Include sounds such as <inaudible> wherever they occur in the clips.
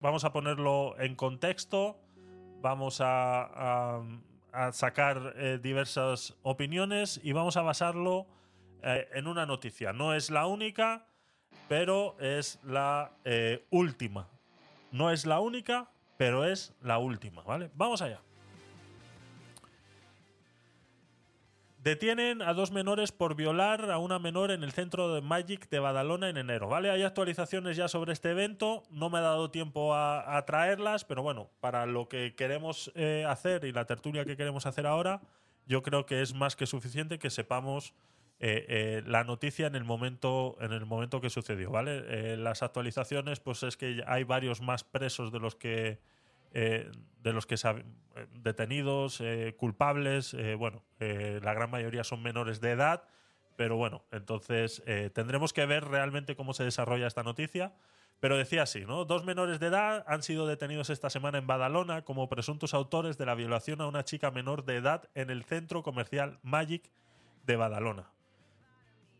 vamos a ponerlo en contexto, vamos a, sacar eh, diversas opiniones y vamos a basarlo eh, en una noticia. No es la única, pero es la eh, última. No es la única, pero es la última, ¿vale? Vamos allá. Detienen a dos menores por violar a una menor en el centro de Magic de Badalona en enero. ¿Vale? Hay actualizaciones ya sobre este evento. No me ha dado tiempo a, traerlas, pero bueno, para lo que queremos eh, hacer y la tertulia que queremos hacer ahora, yo creo que es más que suficiente que sepamos eh, eh, la noticia en el momento en el momento que sucedió. ¿Vale? las actualizaciones, pues es que hay varios más presos de los que eh, de los que eh, detenidos, eh, culpables, bueno, la gran mayoría son menores de edad, pero bueno, entonces tendremos que ver realmente cómo se desarrolla esta noticia. Pero decía así, ¿no? Dos menores de edad han sido detenidos esta semana en Badalona como presuntos autores de la violación a una chica menor de edad en el centro comercial Magic de Badalona.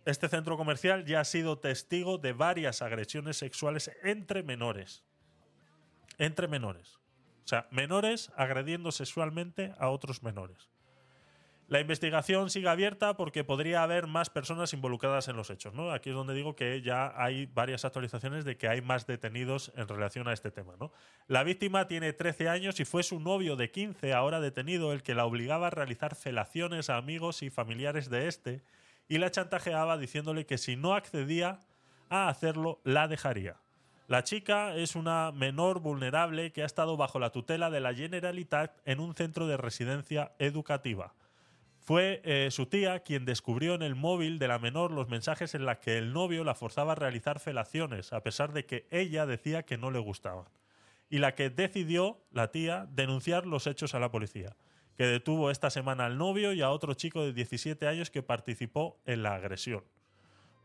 Este centro comercial ya ha sido testigo de varias agresiones sexuales entre menores. Entre menores. O sea, menores agrediendo sexualmente a otros menores. La investigación sigue abierta porque podría haber más personas involucradas en los hechos. ¿no? Aquí es donde digo que ya hay varias actualizaciones de que hay más detenidos en relación a este tema. ¿no? La víctima tiene 13 años y fue su novio de 15, ahora detenido, el que la obligaba a realizar felaciones a amigos y familiares de este y la chantajeaba diciéndole que si no accedía a hacerlo, la dejaría. La chica es una menor vulnerable que ha estado bajo la tutela de la Generalitat en un centro de residencia educativa. Fue eh, su tía quien descubrió en el móvil de la menor los mensajes en los que el novio la forzaba a realizar felaciones, a pesar de que ella decía que no le gustaban. Y la que decidió, la tía, denunciar los hechos a la policía, que detuvo esta semana al novio y a otro chico de 17 años que participó en la agresión.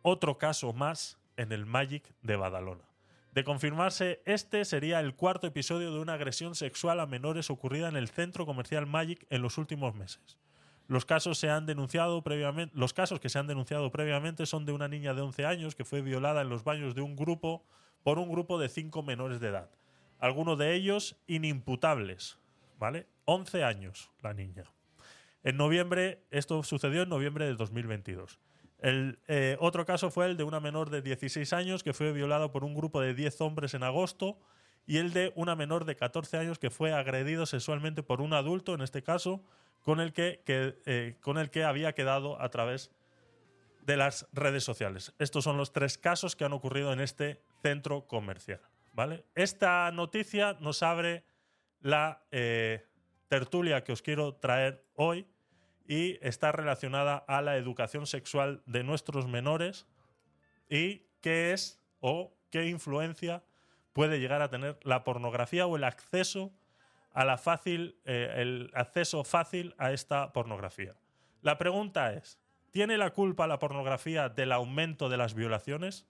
Otro caso más en el Magic de Badalona. De confirmarse, este sería el cuarto episodio de una agresión sexual a menores ocurrida en el centro comercial Magic en los últimos meses. Los casos, se han denunciado previamente, los casos que se han denunciado previamente son de una niña de 11 años que fue violada en los baños de un grupo por un grupo de cinco menores de edad. Algunos de ellos inimputables. ¿Vale? 11 años la niña. En noviembre, esto sucedió en noviembre de 2022. El eh, otro caso fue el de una menor de 16 años que fue violada por un grupo de 10 hombres en agosto y el de una menor de 14 años que fue agredido sexualmente por un adulto, en este caso, con el que, eh, con el que había quedado a través de las redes sociales. Estos son los tres casos que han ocurrido en este centro comercial. ¿vale? Esta noticia nos abre la eh, tertulia que os quiero traer hoy y está relacionada a la educación sexual de nuestros menores y qué es o qué influencia puede llegar a tener la pornografía o el acceso a la fácil eh, el acceso fácil a esta pornografía. La pregunta es, ¿tiene la culpa la pornografía del aumento de las violaciones?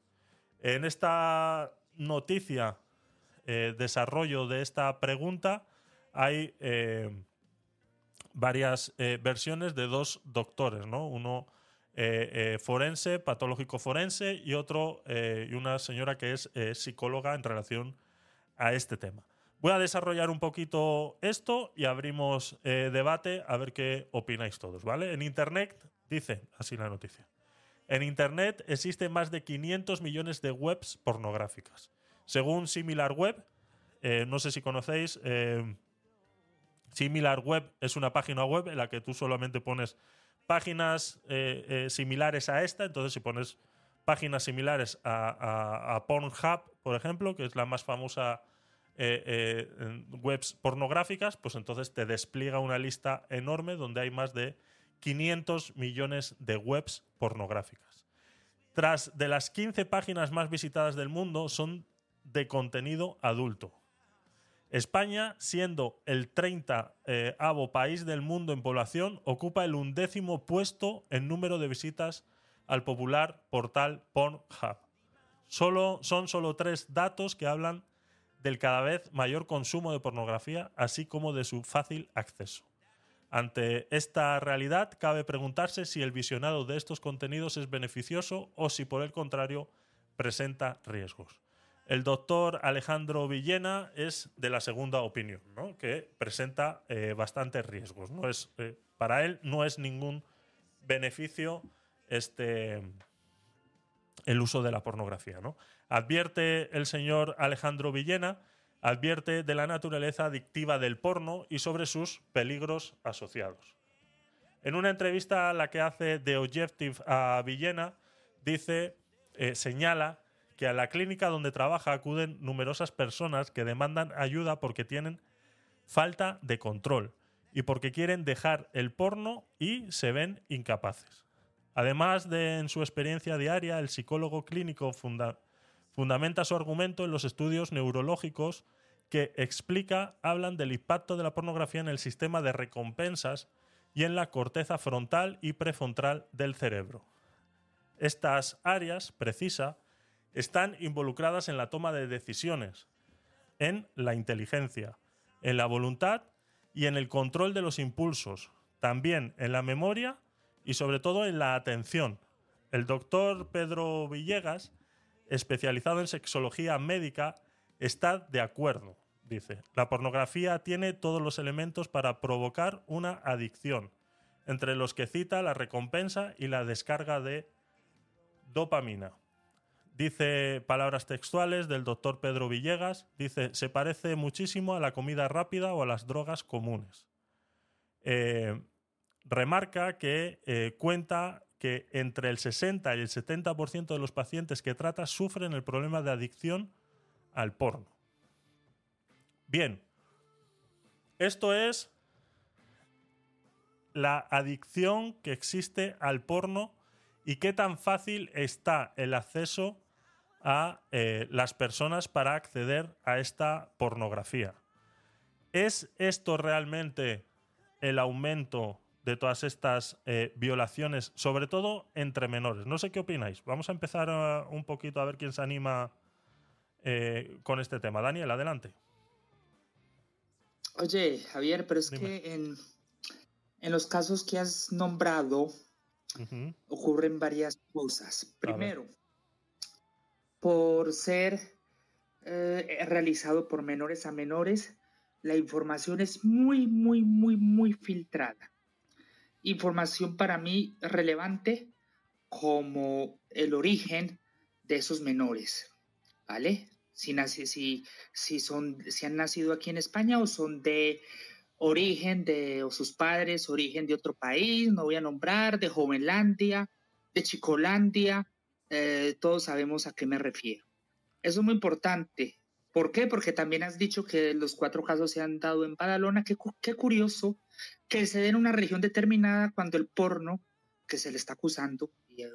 En esta noticia, eh, desarrollo de esta pregunta, hay eh, varias eh, versiones de dos doctores, ¿no? Uno eh, eh, forense, patológico forense, y otro, y una señora que es psicóloga en relación a este tema. Voy a desarrollar un poquito esto y abrimos debate a ver qué opináis todos, ¿vale? En Internet, dice así la noticia. En Internet existen más de 500 millones de webs pornográficas. Según Similar Web, no sé si conocéis, Similar Web es una página web en la que tú solamente pones páginas eh, eh, similares a esta. Entonces, si pones páginas similares a, Pornhub, por ejemplo, que es la más famosa eh, webs pornográficas, pues entonces te despliega una lista enorme donde hay más de 500 millones de webs pornográficas. Tras de las 15 páginas más visitadas del mundo son de contenido adulto. España, siendo el 30 eh, país del mundo en población, ocupa el undécimo puesto en número de visitas al popular portal Pornhub. Solo, son solo tres datos que hablan del cada vez mayor consumo de pornografía, así como de su fácil acceso. Ante esta realidad, cabe preguntarse si el visionado de estos contenidos es beneficioso o si por el contrario presenta riesgos. El doctor Alejandro Villena es de la segunda opinión, ¿no? que presenta eh, bastantes riesgos. ¿no? Es, eh, para él no es ningún beneficio este, el uso de la pornografía. ¿no? Advierte el señor Alejandro Villena, advierte de la naturaleza adictiva del porno y sobre sus peligros asociados. En una entrevista a la que hace The Objective a Villena, dice, eh, señala que a la clínica donde trabaja acuden numerosas personas que demandan ayuda porque tienen falta de control y porque quieren dejar el porno y se ven incapaces. Además de en su experiencia diaria, el psicólogo clínico fundamenta su argumento en los estudios neurológicos que explica, hablan del impacto de la pornografía en el sistema de recompensas y en la corteza frontal y prefrontal del cerebro. Estas áreas, precisa, están involucradas en la toma de decisiones, en la inteligencia, en la voluntad y en el control de los impulsos, también en la memoria y sobre todo en la atención. El doctor Pedro Villegas, especializado en sexología médica, está de acuerdo. Dice, la pornografía tiene todos los elementos para provocar una adicción, entre los que cita la recompensa y la descarga de dopamina. Dice palabras textuales del doctor Pedro Villegas, dice, se parece muchísimo a la comida rápida o a las drogas comunes. Eh, remarca que eh, cuenta que entre el 60 y el 70% de los pacientes que trata sufren el problema de adicción al porno. Bien, esto es la adicción que existe al porno y qué tan fácil está el acceso a eh, las personas para acceder a esta pornografía. ¿Es esto realmente el aumento de todas estas eh, violaciones, sobre todo entre menores? No sé qué opináis. Vamos a empezar uh, un poquito a ver quién se anima eh, con este tema. Daniel, adelante. Oye, Javier, pero es que en, en, los casos que has nombrado ocurren varias cosas. Primero, por ser eh, realizado por menores a menores, la información es muy, muy, muy, muy filtrada. Información para mí relevante como el origen de esos menores, ¿vale? Si, si, si, son, si han nacido aquí en España o son de origen de o sus padres, origen de otro país, no voy a nombrar, de Jovenlandia, de Chicolandia, eh, todos sabemos a qué me refiero. Eso es muy importante. ¿Por qué? Porque también has dicho que los cuatro casos se han dado en Badalona. Qué, qué curioso que se dé en una región determinada cuando el porno que se le está acusando eh,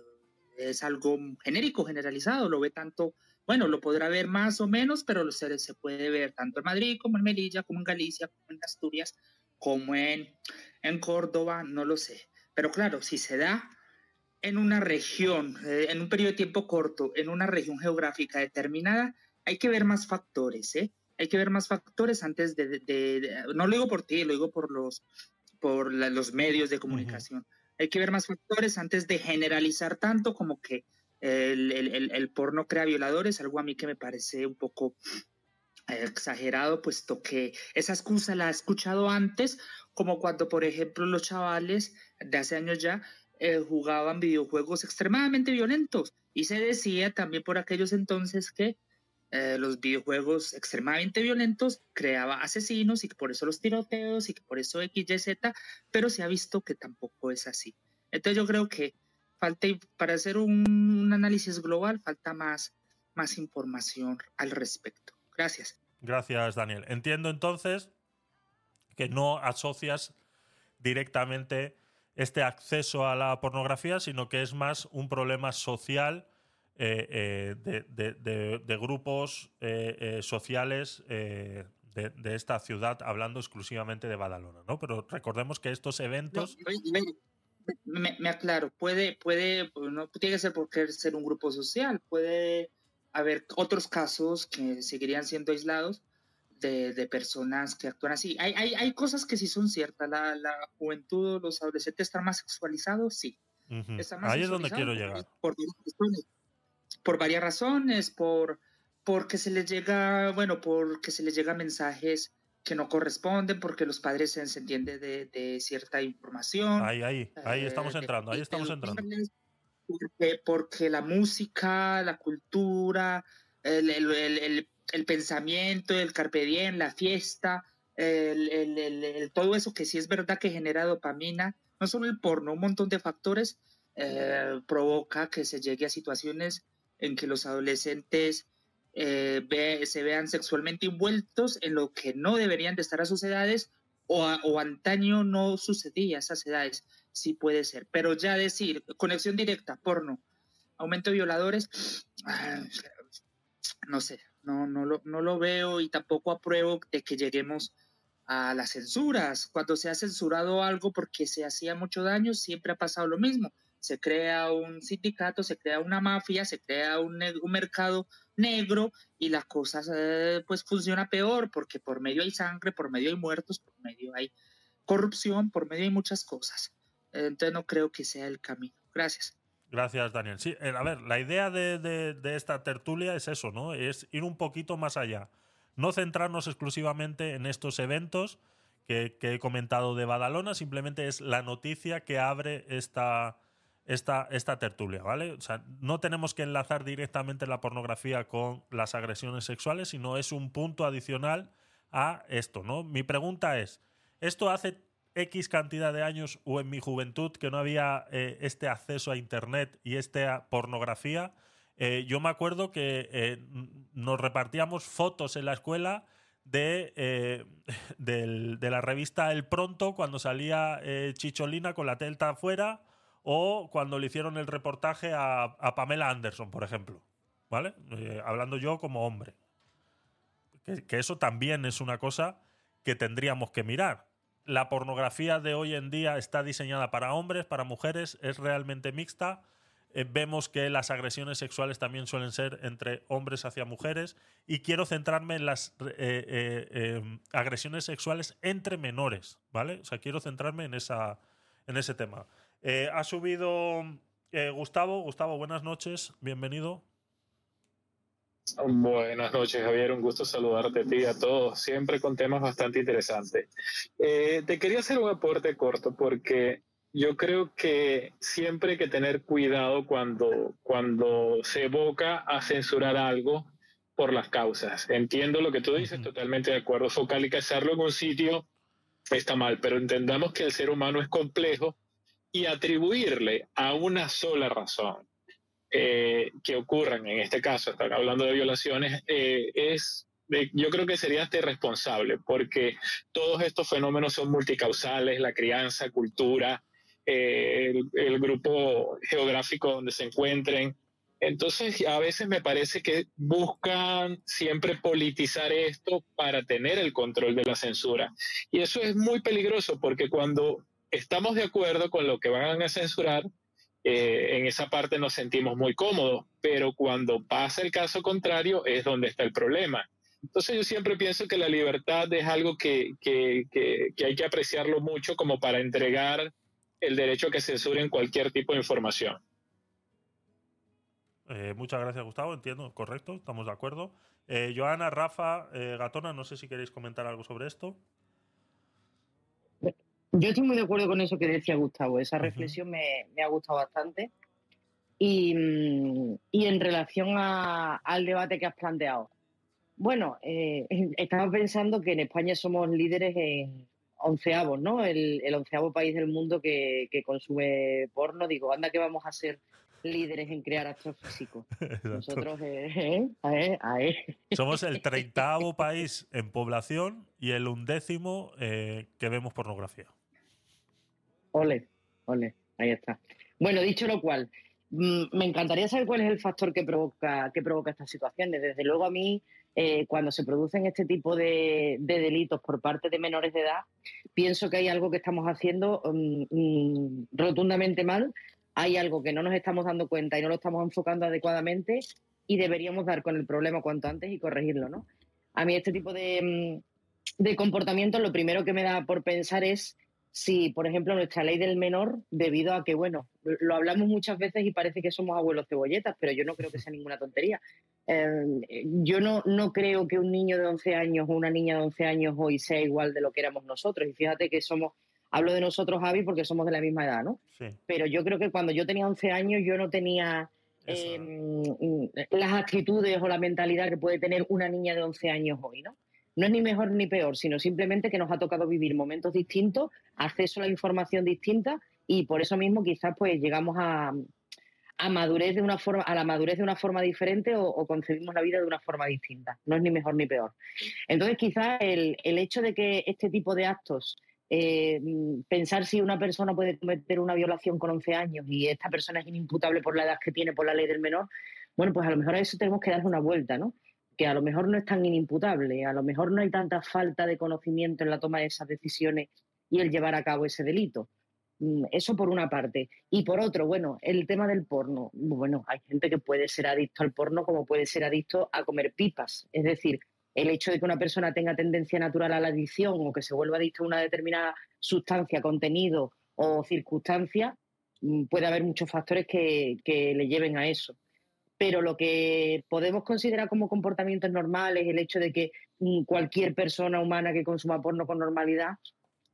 es algo genérico, generalizado. Lo ve tanto, bueno, lo podrá ver más o menos, pero se, se puede ver tanto en Madrid como en Melilla, como en Galicia, como en Asturias, como en, en Córdoba, no lo sé. Pero claro, si se da en una región, eh, en un periodo de tiempo corto, en una región geográfica determinada, hay que ver más factores, ¿eh? Hay que ver más factores antes de, no lo digo por ti, lo digo por los, por los medios de comunicación. Hay que ver más factores antes de generalizar tanto como que el, el, el, porno crea violadores, algo a mí que me parece un poco eh, exagerado, puesto que esa excusa la he escuchado antes, como cuando, por ejemplo, los chavales de hace años ya eh, jugaban videojuegos extremadamente violentos y se decía también por aquellos entonces que eh, los videojuegos extremadamente violentos creaba asesinos y que por eso los tiroteos y que por eso XYZ, pero se ha visto que tampoco es así. Entonces yo creo que falta, para hacer un, análisis global, falta más, más información al respecto. Gracias. Gracias, Daniel. Entiendo entonces que no asocias directamente este acceso a la pornografía, sino que es más un problema social eh, eh, de, grupos eh, sociales de, esta ciudad, hablando exclusivamente de Badalona, ¿no? Pero recordemos que estos eventos... me, aclaro, puede, puede, no tiene que ser porque ser un grupo social, puede haber otros casos que seguirían siendo aislados, de, personas que actúan así. Hay, hay, hay, cosas que sí son ciertas. La, la juventud, los adolescentes están más sexualizados, sí. Ahí es donde quiero llegar. Por, por, varias razones, por porque se les llega, bueno, porque se les llega mensajes que no corresponden, porque los padres se entienden de, de, cierta información. Ahí, ahí, ahí estamos eh, entrando, ahí estamos entrando. Porque, porque, la música, la cultura, el, el, el, el pensamiento, el carpe diem, la fiesta, todo eso que sí es verdad que genera dopamina, no solo el porno, un montón de factores eh, provoca que se llegue a situaciones en que los adolescentes eh, se vean sexualmente envueltos en lo que no deberían de estar a sus edades o, o antaño no sucedía a esas edades. Sí puede ser. Pero ya decir, conexión directa, porno, aumento de violadores, <sniffs> ah, no sé, no, no, lo, no lo veo y tampoco apruebo de que lleguemos a las censuras. Cuando se ha censurado algo porque se hacía mucho daño, siempre ha pasado lo mismo. Se crea un sindicato, se crea una mafia, se crea un, mercado negro y las cosas eh, pues funciona peor porque por medio hay sangre, por medio hay muertos, por medio hay corrupción, por medio hay muchas cosas. Entonces no creo que sea el camino. Gracias. Gracias, Daniel. Sí, eh, a ver, la idea de, esta tertulia es eso, ¿no? Es ir un poquito más allá. No centrarnos exclusivamente en estos eventos que, que he comentado de Badalona, simplemente es la noticia que abre esta, esta, esta tertulia, ¿vale? O sea, no tenemos que enlazar directamente la pornografía con las agresiones sexuales, sino es un punto adicional a esto, ¿no? Mi pregunta es, ¿esto hace X cantidad de años o en mi juventud que no había eh, este acceso a Internet y esta pornografía? Eh, yo me acuerdo que eh, nos repartíamos fotos en la escuela de, <laughs> de la revista El Pronto cuando salía Chicholina con la telta afuera o cuando le hicieron el reportaje a, Pamela Anderson, por ejemplo. ¿Vale? Eh, hablando yo como hombre. Que, eso también es una cosa que tendríamos que mirar. La pornografía de hoy en día está diseñada para hombres, para mujeres, es realmente mixta. Eh, vemos que las agresiones sexuales también suelen ser entre hombres hacia mujeres. Y quiero centrarme en las eh, agresiones sexuales entre menores, ¿vale? O sea, quiero centrarme en, esa, en ese tema. Eh, ha subido eh, Gustavo. Gustavo, buenas noches, bienvenido. Buenas noches, Javier. Un gusto saludarte a ti y a todos, siempre con temas bastante interesantes. Eh, te quería hacer un aporte corto porque yo creo que siempre hay que tener cuidado cuando, cuando se evoca a censurar algo por las causas. Entiendo lo que tú dices, totalmente de acuerdo. Focalizarlo en un sitio está mal, pero entendamos que el ser humano es complejo y atribuirle a una sola razón eh, que ocurran, en este caso, están hablando de violaciones, eh, es yo creo que sería irresponsable, porque todos estos fenómenos son multicausales, la crianza, cultura, eh, el, grupo geográfico donde se encuentren. Entonces, a veces me parece que buscan siempre politizar esto para tener el control de la censura. Y eso es muy peligroso, porque cuando estamos de acuerdo con lo que van a censurar, eh, en esa parte nos sentimos muy cómodos, pero cuando pasa el caso contrario es donde está el problema. Entonces yo siempre pienso que la libertad es algo que, hay que apreciarlo mucho como para entregar el derecho a que censuren cualquier tipo de información. Eh, muchas gracias, Gustavo. Entiendo, correcto, estamos de acuerdo. Eh, Joana, Rafa, Gatona, no sé si queréis comentar algo sobre esto. Yo estoy muy de acuerdo con eso que decía Gustavo. Esa reflexión me, ha gustado bastante. Y, en relación al debate que has planteado. Bueno, eh, <laughs> estaba pensando que en España somos líderes en onceavos, ¿no? El, onceavo país del mundo que, consume porno. Digo, anda que vamos a ser líderes en crear actos físicos. <laughs> Nosotros, eh, eh, Somos el <laughs> treintavo país en población y el undécimo que vemos pornografía. Ole, ole, ahí está. Bueno, dicho lo cual, mm, me encantaría saber cuál es el factor que provoca, que provoca estas situaciones. Desde luego a mí, eh, cuando se producen este tipo de, delitos por parte de menores de edad, pienso que hay algo que estamos haciendo mm, mm, rotundamente mal, hay algo que no nos estamos dando cuenta y no lo estamos enfocando adecuadamente y deberíamos dar con el problema cuanto antes y corregirlo, ¿no? A mí este tipo de, de comportamiento lo primero que me da por pensar es si, por ejemplo, nuestra ley del menor, debido a que, bueno, lo hablamos muchas veces y parece que somos abuelos cebolletas, pero yo no creo que sea ninguna tontería. Em, yo no, no creo que un niño de 11 años o una niña de 11 años hoy sea igual de lo que éramos nosotros. Y fíjate que somos, hablo de nosotros, Javi, porque somos de la misma edad, ¿no? Sí. Pero yo creo que cuando yo tenía 11 años yo no tenía em, las actitudes o la mentalidad que puede tener una niña de 11 años hoy, ¿no? No es ni mejor ni peor, sino simplemente que nos ha tocado vivir momentos distintos, acceso a la información distinta y por eso mismo quizás pues llegamos a, madurez de una forma, a la madurez de una forma diferente o, concebimos la vida de una forma distinta. No es ni mejor ni peor. Entonces, quizás el, hecho de que este tipo de actos, eh, pensar si una persona puede cometer una violación con 11 años y esta persona es inimputable por la edad que tiene, por la ley del menor, bueno, pues a lo mejor a eso tenemos que darle una vuelta, ¿no? Que a lo mejor no es tan inimputable, a lo mejor no hay tanta falta de conocimiento en la toma de esas decisiones y el llevar a cabo ese delito. Mm, eso por una parte. Y por otro, bueno, el tema del porno. Bueno, hay gente que puede ser adicto al porno como puede ser adicto a comer pipas. Es decir, el hecho de que una persona tenga tendencia natural a la adicción o que se vuelva adicto a una determinada sustancia, contenido o circunstancia, mm, puede haber muchos factores que, que le lleven a eso pero lo que podemos considerar como comportamientos normales, el hecho de que mm, cualquier persona humana que consuma porno con normalidad,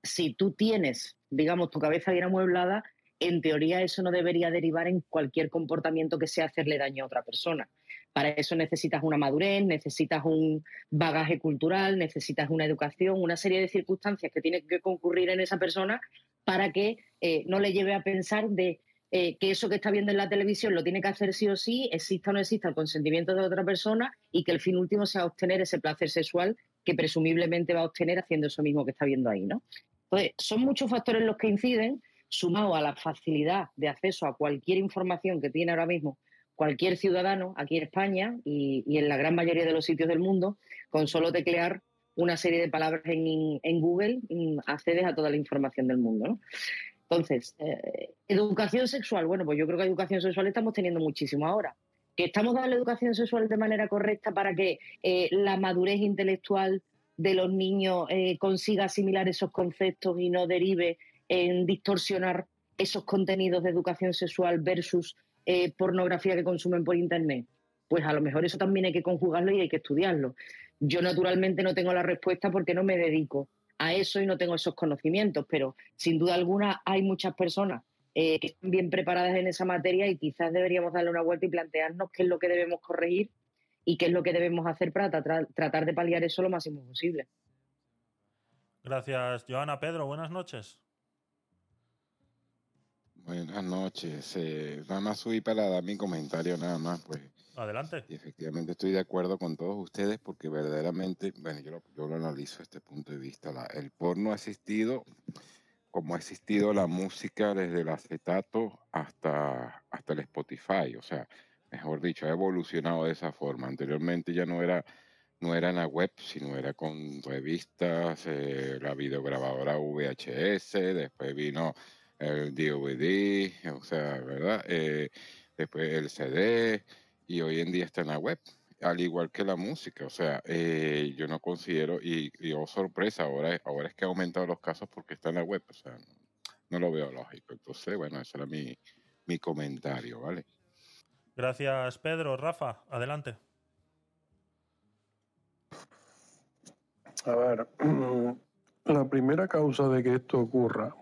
si tú tienes, digamos, tu cabeza bien amueblada, en teoría eso no debería derivar en cualquier comportamiento que sea hacerle daño a otra persona. Para eso necesitas una madurez, necesitas un bagaje cultural, necesitas una educación, una serie de circunstancias que tienen que concurrir en esa persona para que eh, no le lleve a pensar de eh, que eso que está viendo en la televisión lo tiene que hacer sí o sí, exista o no exista el consentimiento de otra persona y que el fin último sea obtener ese placer sexual que presumiblemente va a obtener haciendo eso mismo que está viendo ahí, ¿no? Entonces, son muchos factores los que inciden, sumado a la facilidad de acceso a cualquier información que tiene ahora mismo cualquier ciudadano aquí en España y, en la gran mayoría de los sitios del mundo, con solo teclear una serie de palabras en, Google, mm, accedes a toda la información del mundo. Entonces, eh, educación sexual, bueno, pues yo creo que educación sexual estamos teniendo muchísimo ahora. Que estamos dando la educación sexual de manera correcta para que eh, la madurez intelectual de los niños eh, consiga asimilar esos conceptos y no derive en distorsionar esos contenidos de educación sexual versus pornografía que consumen por Internet. Pues a lo mejor eso también hay que conjugarlo y hay que estudiarlo. Yo naturalmente no tengo la respuesta porque no me dedico a eso y no tengo esos conocimientos, pero sin duda alguna hay muchas personas eh, que están bien preparadas en esa materia y quizás deberíamos darle una vuelta y plantearnos qué es lo que debemos corregir y qué es lo que debemos hacer para tratar de paliar eso lo máximo posible. Gracias, Joana. Pedro, buenas noches. Buenas noches. Eh, nada más subí para dar mi comentario, nada más, pues Adelante. Efectivamente estoy de acuerdo con todos ustedes porque verdaderamente, bueno, yo lo, yo lo analizo desde este punto de vista. el porno ha existido como ha existido la música desde el acetato hasta, hasta el Spotify. O sea, mejor dicho, ha evolucionado de esa forma. Anteriormente ya no era, no era en la web, sino era con revistas, eh, la videograbadora VHS, después vino el DVD, o sea, ¿verdad? Eh, después el CD y hoy en día está en la web, al igual que la música. O sea, eh, yo no considero, y, y oh, sorpresa, ahora, ahora es que ha aumentado los casos porque está en la web, o sea, no, lo veo lógico. Entonces, bueno, ese era mi, mi comentario, ¿vale? Gracias, Pedro. Rafa, adelante. A ver, <clears throat> la primera causa de que esto ocurra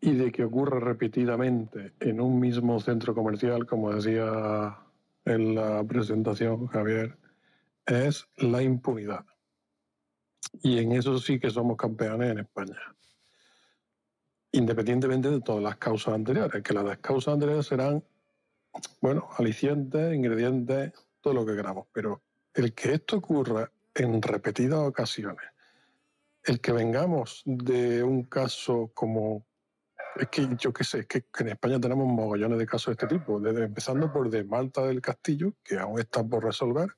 y de que ocurra repetidamente en un mismo centro comercial, como decía en la presentación, Javier, es la impunidad. Y en eso sí que somos campeones en España. Independientemente de todas las causas anteriores, que las causas anteriores serán, bueno, alicientes, ingredientes, todo lo que queramos. Pero el que esto ocurra en repetidas ocasiones, el que vengamos de un caso como es que yo qué sé, es que en España tenemos mogollones de casos de este tipo, desde empezando por de Malta del Castillo, que aún está por resolver,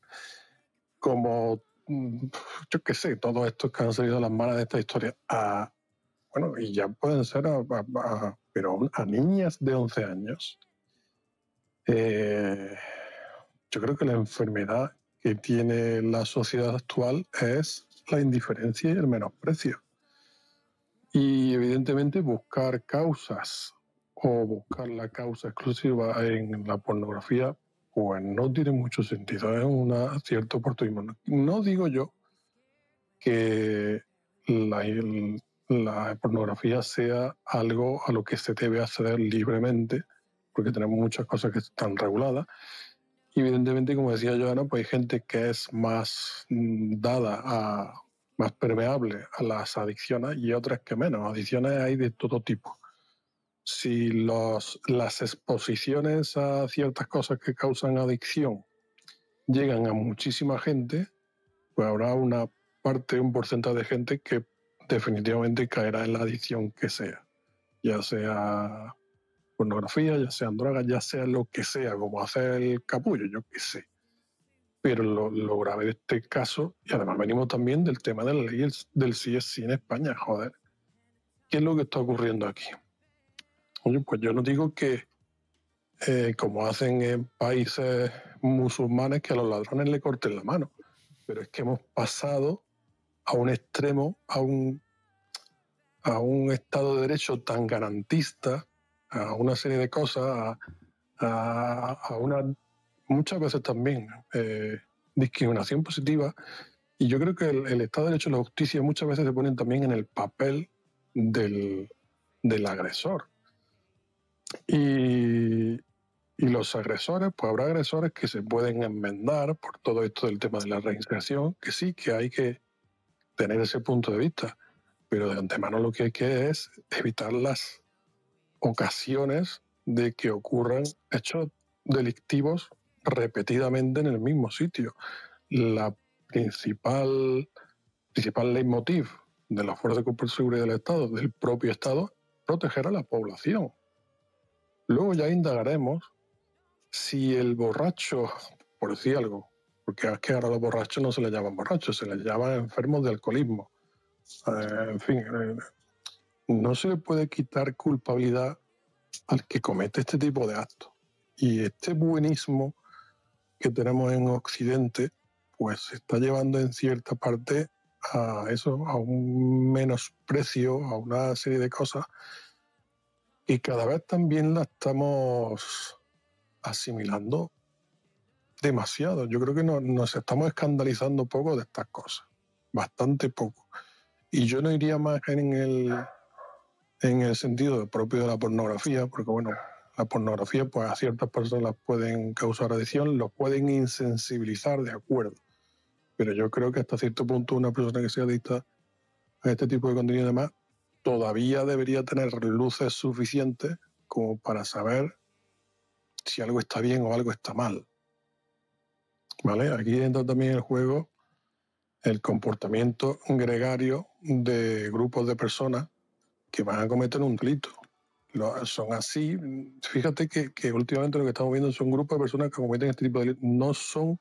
como mm, yo qué sé, todos estos que han salido a las manos de esta historia, a, bueno, y ya pueden ser, pero a niñas de 11 años. Eh, yo creo que la enfermedad que tiene la sociedad actual es la indiferencia y el menosprecio Y evidentemente buscar causas o buscar la causa exclusiva en la pornografía, pues no tiene mucho sentido, es un cierto oportunismo. No digo yo que la, la pornografía sea algo a lo que se debe acceder libremente, porque tenemos muchas cosas que están reguladas. Evidentemente, como decía Joana, pues hay gente que es más mm, dada a más permeable a las adicciones y otras que menos. Adicciones hay de todo tipo. Si las exposiciones a ciertas cosas que causan adicción llegan a muchísima gente, pues habrá una parte, un porcentaje de gente que definitivamente caerá en la adicción que sea, ya sea pornografía, ya sean drogas, ya sea lo que sea, como hacer el capullo, yo qué sé. Pero lo, grave de este caso, y además venimos también del tema de la ley del CSI en España, joder. ¿Qué es lo que está ocurriendo aquí? Oye, pues yo no digo que, eh, como hacen en países musulmanes, que a los ladrones le corten la mano, pero es que hemos pasado a un extremo, a un, a un Estado de Derecho tan garantista, a una serie de cosas, a, a, una muchas veces también eh, discriminación positiva. Y yo creo que el, Estado de Derecho y la justicia muchas veces se ponen también en el papel del, del agresor. Y, y los agresores, pues habrá agresores que se pueden enmendar por todo esto del tema de la reinserción, que sí, que hay que tener ese punto de vista, pero de antemano lo que hay que es evitar las ocasiones de que ocurran hechos delictivos repetidamente en el mismo sitio. La principal, principal leitmotiv de la Fuerza de Seguridad del Estado, del propio Estado, proteger a la población. Luego ya indagaremos si el borracho, por decir algo, porque es que ahora los borrachos no se les llaman borrachos, se les llama enfermos de alcoholismo. Eh, en fin, eh, no se le puede quitar culpabilidad al que comete este tipo de actos. Y este buenismo que tenemos en Occidente, pues se está llevando en cierta parte a eso, a un menosprecio, a una serie de cosas, y cada vez también la estamos asimilando demasiado. Yo creo que nos estamos escandalizando poco de estas cosas, bastante poco. Y yo no iría más en el, en el sentido propio de la pornografía, porque bueno, la pornografía pues a ciertas personas pueden causar adicción, los pueden insensibilizar, de acuerdo. Pero yo creo que hasta cierto punto una persona que sea adicta a este tipo de contenido y demás todavía debería tener luces suficientes como para saber si algo está bien o algo está mal. ¿Vale? Aquí entra también el juego el comportamiento gregario de grupos de personas que van a cometer un delito son así. Fíjate que, últimamente lo que estamos viendo son grupos de personas que cometen este tipo de delitos. No son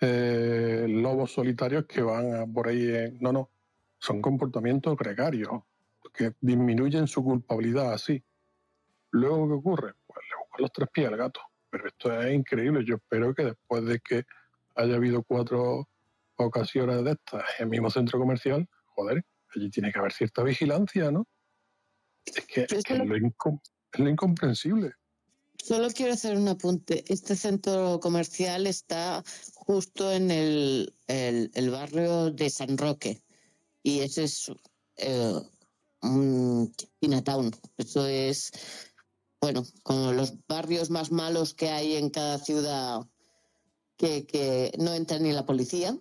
eh, lobos solitarios que van por ahí. no, no. Son comportamientos gregarios que disminuyen su culpabilidad así. Luego, ¿qué ocurre? Pues le buscan los tres pies al gato. Pero esto es increíble. Yo espero que después de que haya habido cuatro ocasiones de estas en el mismo centro comercial, joder, allí tiene que haber cierta vigilancia, ¿no? Es que, es, lo, incomprensible. Solo quiero hacer un apunte. Este centro comercial está justo en el, barrio de San Roque y ese es eh, un Chinatown. Eso es, bueno, como los barrios más malos que hay en cada ciudad que, no entra ni la policía.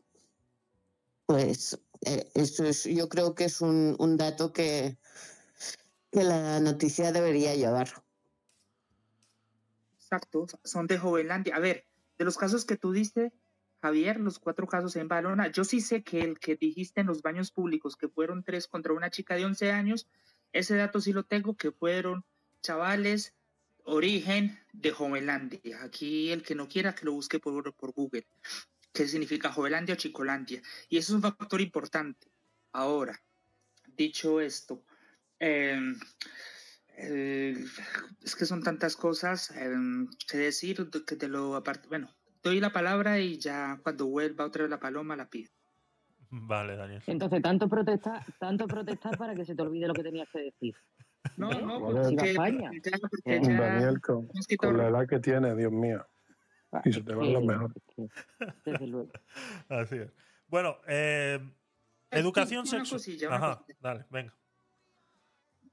Pues eh, eso es, yo creo que es un dato que, que la noticia debería llevar. Exacto, son de Jovelandia. A ver, de los casos que tú diste, Javier, los cuatro casos en Balona, yo sí sé que el que dijiste en los baños públicos, que fueron tres contra una chica de 11 años, ese dato sí lo tengo, que fueron chavales, origen de Jovelandia. Aquí el que no quiera que lo busque por, por Google, qué significa Jovelandia o Chicolandia. Y eso es un factor importante. Ahora, dicho esto, Em, eh, es que son tantas cosas em, que decir que te lo aparte. Bueno, doy la palabra y ya cuando vuelva otra vez la paloma la pido. Vale, Daniel. Entonces, tanto protestar, tanto protestar para que se te olvide lo que tenías que decir. No, no, porque, España. Daniel, con, la edad que tiene, Dios mío. Ah, y se te va lo mejor. Desde luego. <laughs> Así es. Bueno, eh, educación sexual. Ajá, dale, venga.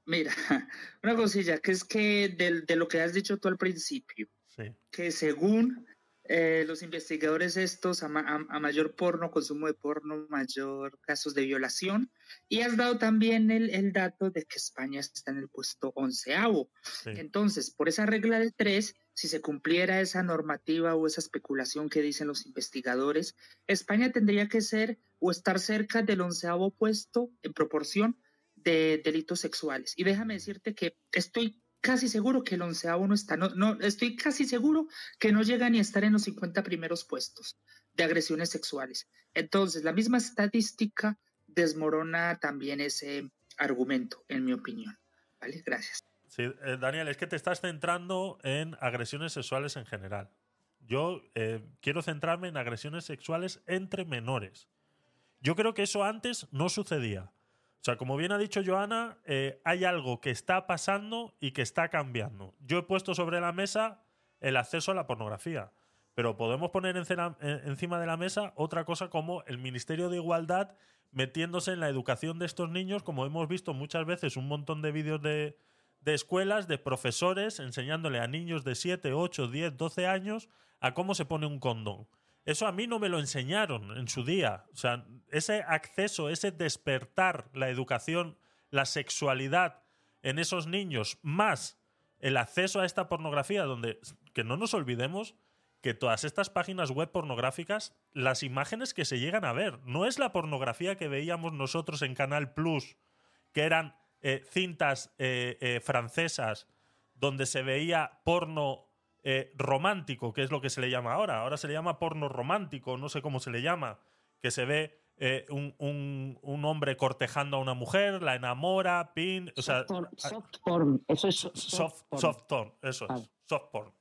Mira, <laughs> una cosilla, que es que de, de, lo que has dicho tú al principio, sí. que según eh, los investigadores estos, a, mayor porno, consumo de porno, mayor casos de violación. Y has dado también el, el dato de que España está en el puesto onceavo. Entonces, por esa regla de tres, si se cumpliera esa normativa o esa especulación que dicen los investigadores, España tendría que ser o estar cerca del onceavo puesto en proporción de delitos sexuales. Y déjame decirte que estoy casi seguro que el onceavo no está, no, no, estoy casi seguro que no llega ni a estar en los 50 primeros puestos de agresiones sexuales. Entonces, la misma estadística desmorona también ese argumento, en mi opinión. ¿Vale? Gracias. Sí, eh, Daniel, es que te estás centrando en agresiones sexuales en general. Yo eh, quiero centrarme en agresiones sexuales entre menores. Yo creo que eso antes no sucedía. O sea, como bien ha dicho Joana, eh, hay algo que está pasando y que está cambiando. Yo he puesto sobre la mesa el acceso a la pornografía, pero podemos poner encima de la mesa otra cosa como el Ministerio de Igualdad metiéndose en la educación de estos niños, como hemos visto muchas veces un montón de vídeos de, de escuelas, de profesores, enseñándole a niños de 7, 8, 10, 12 años a cómo se pone un condón. Eso a mí no me lo enseñaron en su día. O sea, ese acceso, ese despertar, la educación, la sexualidad en esos niños, más el acceso a esta pornografía, donde, que no nos olvidemos que todas estas páginas web pornográficas, las imágenes que se llegan a ver, no es la pornografía que veíamos nosotros en Canal Plus, que eran eh, cintas eh, eh, francesas donde se veía porno eh, romántico, que es lo que se le llama ahora. Ahora se le llama porno romántico, no sé cómo se le llama, que se ve eh, un, hombre cortejando a una mujer, la enamora, pin. O sea, soft, porn, eso es soft, porn. eso es, soft porn.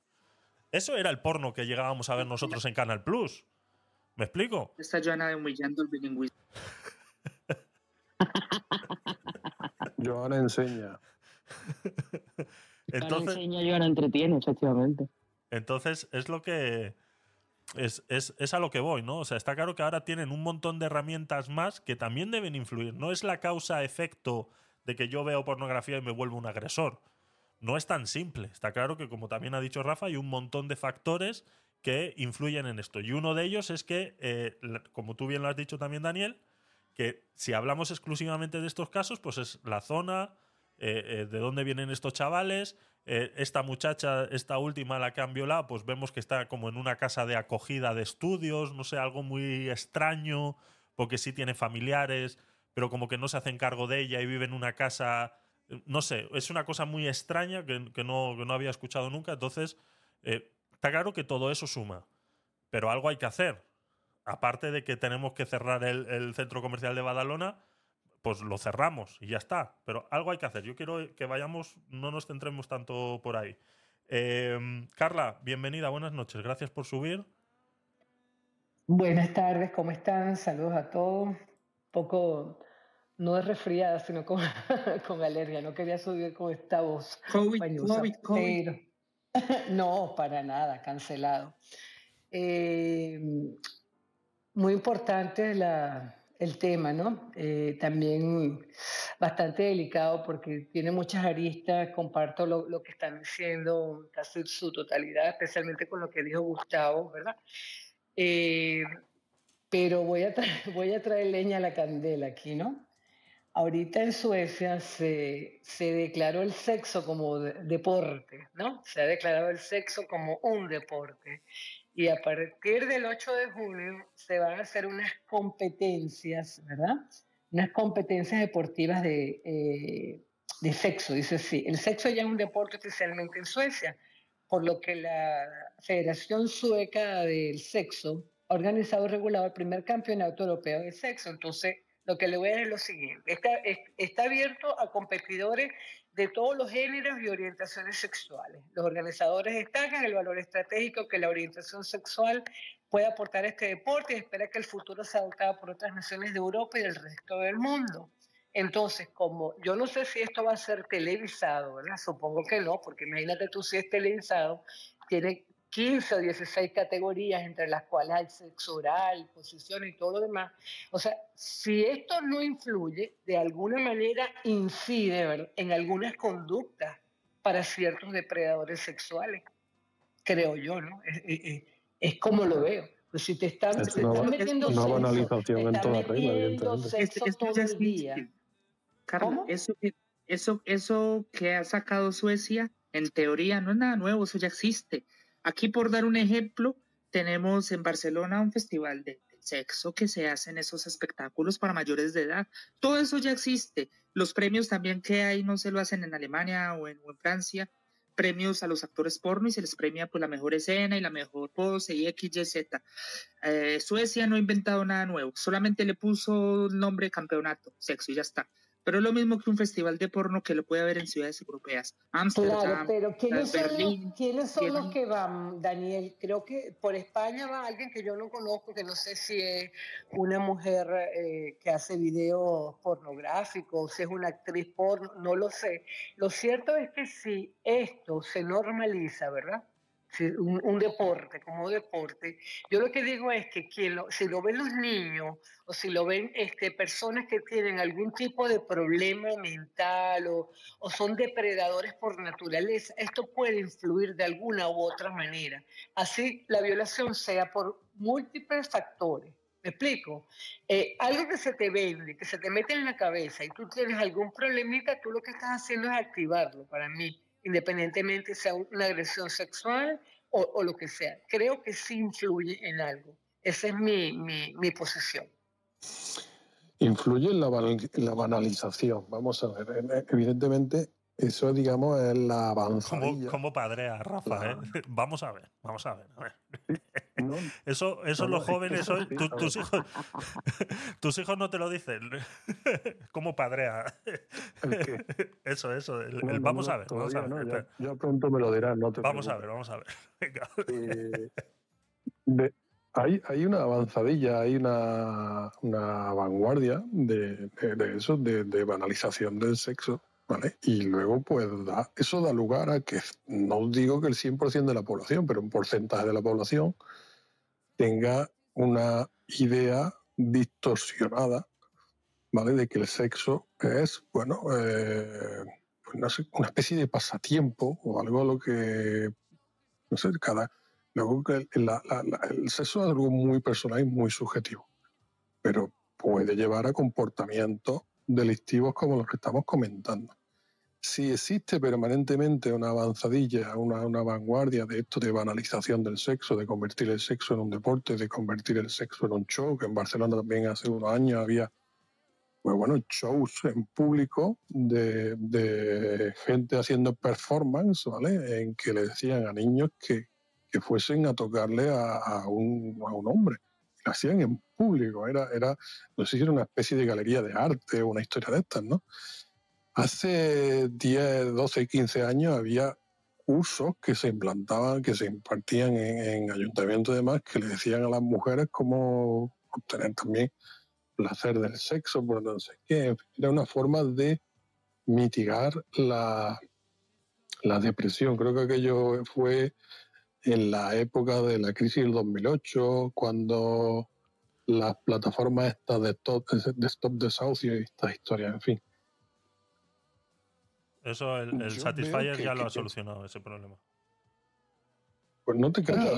Eso era el porno que llegábamos a ver nosotros en Canal Plus. ¿Me explico? Está Joana humillando el bilingüismo. <laughs> Joana enseña. <laughs> Entonces, enseña y ahora entretiene, efectivamente. Entonces, es lo que. Es, es, a lo que voy, ¿no? O sea, está claro que ahora tienen un montón de herramientas más que también deben influir. No es la causa-efecto de que yo veo pornografía y me vuelvo un agresor. No es tan simple. Está claro que, como también ha dicho Rafa, hay un montón de factores que influyen en esto. Y uno de ellos es que, eh, como tú bien lo has dicho también, Daniel, que si hablamos exclusivamente de estos casos, pues es la zona, eh, eh, de dónde vienen estos chavales. Eh, esta muchacha, esta última, la que han violado, pues vemos que está como en una casa de acogida de estudios, no sé, algo muy extraño, porque sí tiene familiares, pero como que no se hacen cargo de ella y vive en una casa, no sé, es una cosa muy extraña que, no, no, había escuchado nunca. Entonces, está claro que todo eso suma, pero algo hay que hacer. Aparte de que tenemos que cerrar el centro comercial de Badalona, pues lo cerramos y ya está. Pero algo hay que hacer. Yo quiero que vayamos, no nos centremos tanto por ahí. Em, Carla, bienvenida, buenas noches. Gracias por subir. Buenas tardes, ¿cómo están? Saludos a todos. Poco, no es resfriada, sino con, <laughs> con alergia. No quería subir con esta voz. COVID, COVID, COVID. <laughs> no, para nada, cancelado. Em, muy importante la, el tema, ¿no? Eh, también bastante delicado porque tiene muchas aristas, comparto lo, que están diciendo casi su totalidad, especialmente con lo que dijo Gustavo, ¿verdad? Eh, pero voy a, <laughs> voy a traer leña a la candela aquí, ¿no? Ahorita en Suecia se, se declaró el sexo como deporte, ¿no? Se ha declarado el sexo como un deporte y a partir del 8 de junio se van a hacer unas competencias, ¿verdad? Unas competencias deportivas de, eh, de sexo, dice así. El sexo ya es un deporte oficialmente en Suecia, por lo que la Federación Sueca del Sexo ha organizado y regulado el primer campeonato europeo de sexo. Entonces, lo que le voy a decir es lo siguiente, está, está abierto a competidores de todos los géneros y orientaciones sexuales. Los organizadores destacan el valor estratégico que la orientación sexual puede aportar este deporte y espera que el futuro sea adoptado por otras naciones de Europa y del resto del mundo. Entonces, como yo no sé si esto va a ser televisado, ¿verdad? Supongo que no, porque imagínate tú si es televisado, tiene 15 o 16 categorías entre las cuales hay sexo oral, posición y todo lo demás. O sea, si esto no influye, de alguna manera incide en algunas conductas para ciertos depredadores sexuales, creo yo, ¿no? Es, como lo veo. Pues si te están, metiendo una banalización en toda regla, sexo todo el día. Carlos, eso, eso, eso que ha sacado Suecia, en teoría no es nada nuevo, eso ya existe. Aquí, por dar un ejemplo, tenemos en Barcelona un festival de, sexo que se hacen esos espectáculos para mayores de edad. Todo eso ya existe. Los premios también que hay no se lo hacen en Alemania o en, Francia. Premios a los actores porno y se les premia por la mejor escena y la mejor pose y X, Y, Z. Eh, Suecia no ha inventado nada nuevo, solamente le puso nombre campeonato, sexo y ya está. Pero es lo mismo que un festival de porno que lo puede haber en ciudades europeas. Amsterdam, claro, pero ¿quiénes, son, ¿quiénes son los que van, Daniel? Creo que por España va alguien que yo no conozco, que no sé si es una mujer eh, que hace videos pornográficos, si es una actriz porno, no lo sé. Lo cierto es que si esto se normaliza, ¿verdad? Un, deporte como deporte, yo lo que digo es que si lo ven los niños o si lo ven este, personas que tienen algún tipo de problema mental o, o son depredadores por naturaleza, esto puede influir de alguna u otra manera. Así la violación sea por múltiples factores. ¿Me explico? Eh, algo que se te vende, que se te mete en la cabeza y tú tienes algún problemita, tú lo que estás haciendo es activarlo para mí independientemente sea una agresión sexual o, lo que sea. Creo que sí influye en algo. Esa es mi, mi, posición. Influye en la, la banalización. Vamos a ver. Evidentemente, eso, digamos, es la avanzadilla. ¿Cómo, padrea, Rafa? ¿eh? <laughs> Vamos a ver, vamos a ver. <laughs> eso, eso los jóvenes hoy, tus, hijos, <laughs> tus hijos no te lo dicen. ¿Cómo padrea? Eso, eso. vamos a ver, vamos a ver. Ya, pronto me lo dirán. No vamos a ver, vamos a ver. Eh, hay, hay, una avanzadilla, hay una, una vanguardia de, de, eso, de, de banalización del sexo y luego, pues, da, eso da lugar a que, no digo que el 100% de la población, pero un porcentaje de la población tenga una idea distorsionada, ¿vale? De que el sexo es, bueno, eh, pues una especie de pasatiempo o algo a lo que, no sé, cada... Luego, el sexo es algo muy personal y muy subjetivo, pero puede llevar a comportamientos delictivos como los que estamos comentando si existe permanentemente una avanzadilla, una, una, vanguardia de esto de banalización del sexo, de convertir el sexo en un deporte, de convertir el sexo en un show, que en Barcelona también hace unos años había, pues bueno, shows en público de, de gente haciendo performance, ¿vale? En que le decían a niños que, que fuesen a tocarle a, a, un, a un hombre. Lo hacían en público, era, era, no sé si era una especie de galería de arte o una historia de estas, ¿no? Hace 10, 12, 15 años había cursos que se implantaban, que se impartían en, ayuntamientos y demás, que le decían a las mujeres cómo obtener también placer del sexo, por no sé qué. Era una forma de mitigar la, la depresión. Creo que aquello fue en la época de la crisis del 2008, cuando las plataformas estas de Stop, de stop Desahucio y estas historias, en fin. Eso, el, Satisfyer ya lo ha solucionado, ese problema. Pues no te creas,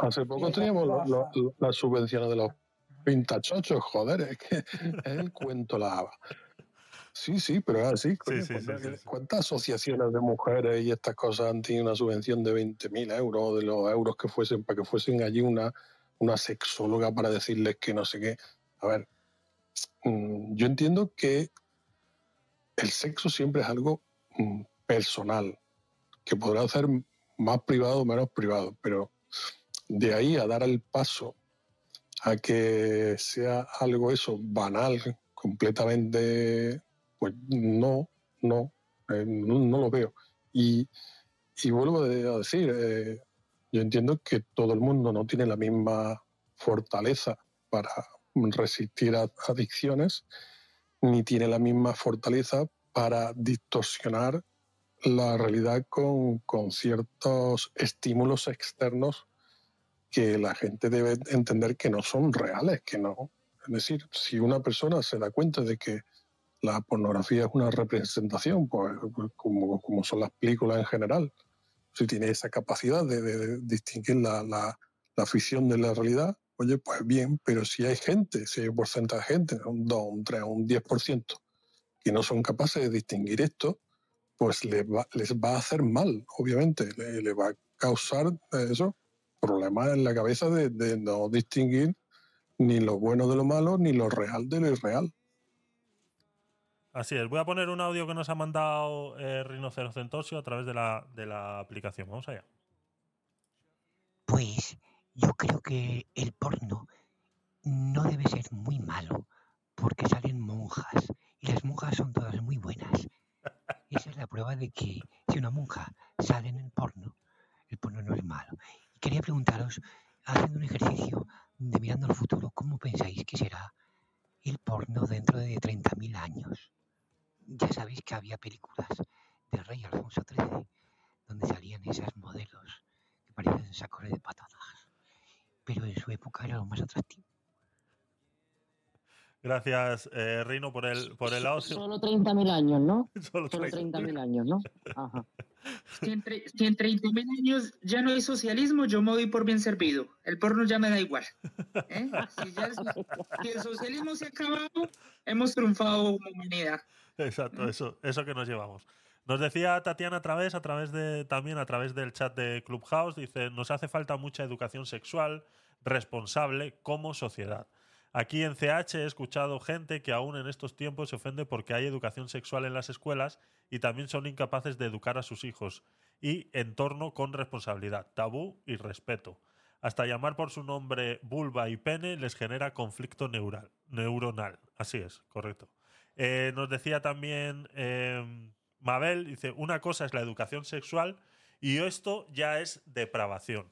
hace poco, teníamos las subvenciones de los pintachochos, joder, es que el cuento la haba. Sí, sí, pero es así. ¿Cuántas asociaciones de mujeres y estas cosas han tenido una subvención de 20.000 euros, de los euros que fuesen, para que fuesen allí una, una sexóloga para decirles que no sé qué? A ver, mm, yo entiendo que el sexo siempre es algo personal, que podrá ser más privado o menos privado, pero de ahí a dar el paso a que sea algo eso banal, completamente, pues no, no, eh, no, lo veo. Y, y vuelvo a decir, eh, yo entiendo que todo el mundo no tiene la misma fortaleza para resistir a adicciones, ni tiene la misma fortaleza para distorsionar la realidad con, con ciertos estímulos externos que la gente debe entender que no son reales, que no. Es decir, si una persona se da cuenta de que la pornografía es una representación, pues, como, como son las películas en general, si tiene esa capacidad de, distinguir la, la, la, ficción de la realidad, oye, pues bien, pero si hay gente, si hay un porcentaje de gente, un 2, un 3, un 10%, que no son capaces de distinguir esto, pues les va, les va a hacer mal, obviamente, le, va a causar eh, eso, problemas en la cabeza de, de, no distinguir ni lo bueno de lo malo, ni lo real de lo irreal. Así es, voy a poner un audio que nos ha mandado eh, Rinocerocentosio a través de la, de la aplicación. Vamos allá. Pues yo creo que el porno no debe ser muy malo porque salen monjas y las monjas son todas muy buenas. Esa es la prueba de que si una monja sale en el porno, el porno no es malo. Y quería preguntaros, haciendo un ejercicio de mirando al futuro, ¿cómo pensáis que será el porno dentro de 30.000 años? Ya sabéis que había películas del rey Alfonso XIII donde salían esas modelos que parecían sacos de patatas, pero en su época era lo más atractivo. Gracias, eh, Rino, por el, por el audio. Solo 30.000 años, ¿no? <laughs> Solo 30.000 años, ¿no? Ajá. Si en, 30.000 años ya no hay socialismo, yo me doy por bien servido. El porno ya me da igual. ¿eh? Si, ya el, si, el, socialismo se ha acabado, hemos triunfado como humanidad. Exacto, eso, eso que nos llevamos. Nos decía Tatiana a través, a través de, también a través del chat de Clubhouse, dice, nos hace falta mucha educación sexual responsable como sociedad. Aquí en CH he escuchado gente que aún en estos tiempos se ofende porque hay educación sexual en las escuelas y también son incapaces de educar a sus hijos y entorno con responsabilidad, tabú y respeto. Hasta llamar por su nombre vulva y pene les genera conflicto neural, neuronal. Así es, correcto. Eh, nos decía también em, Mabel, dice, una cosa es la educación sexual y esto ya es depravación.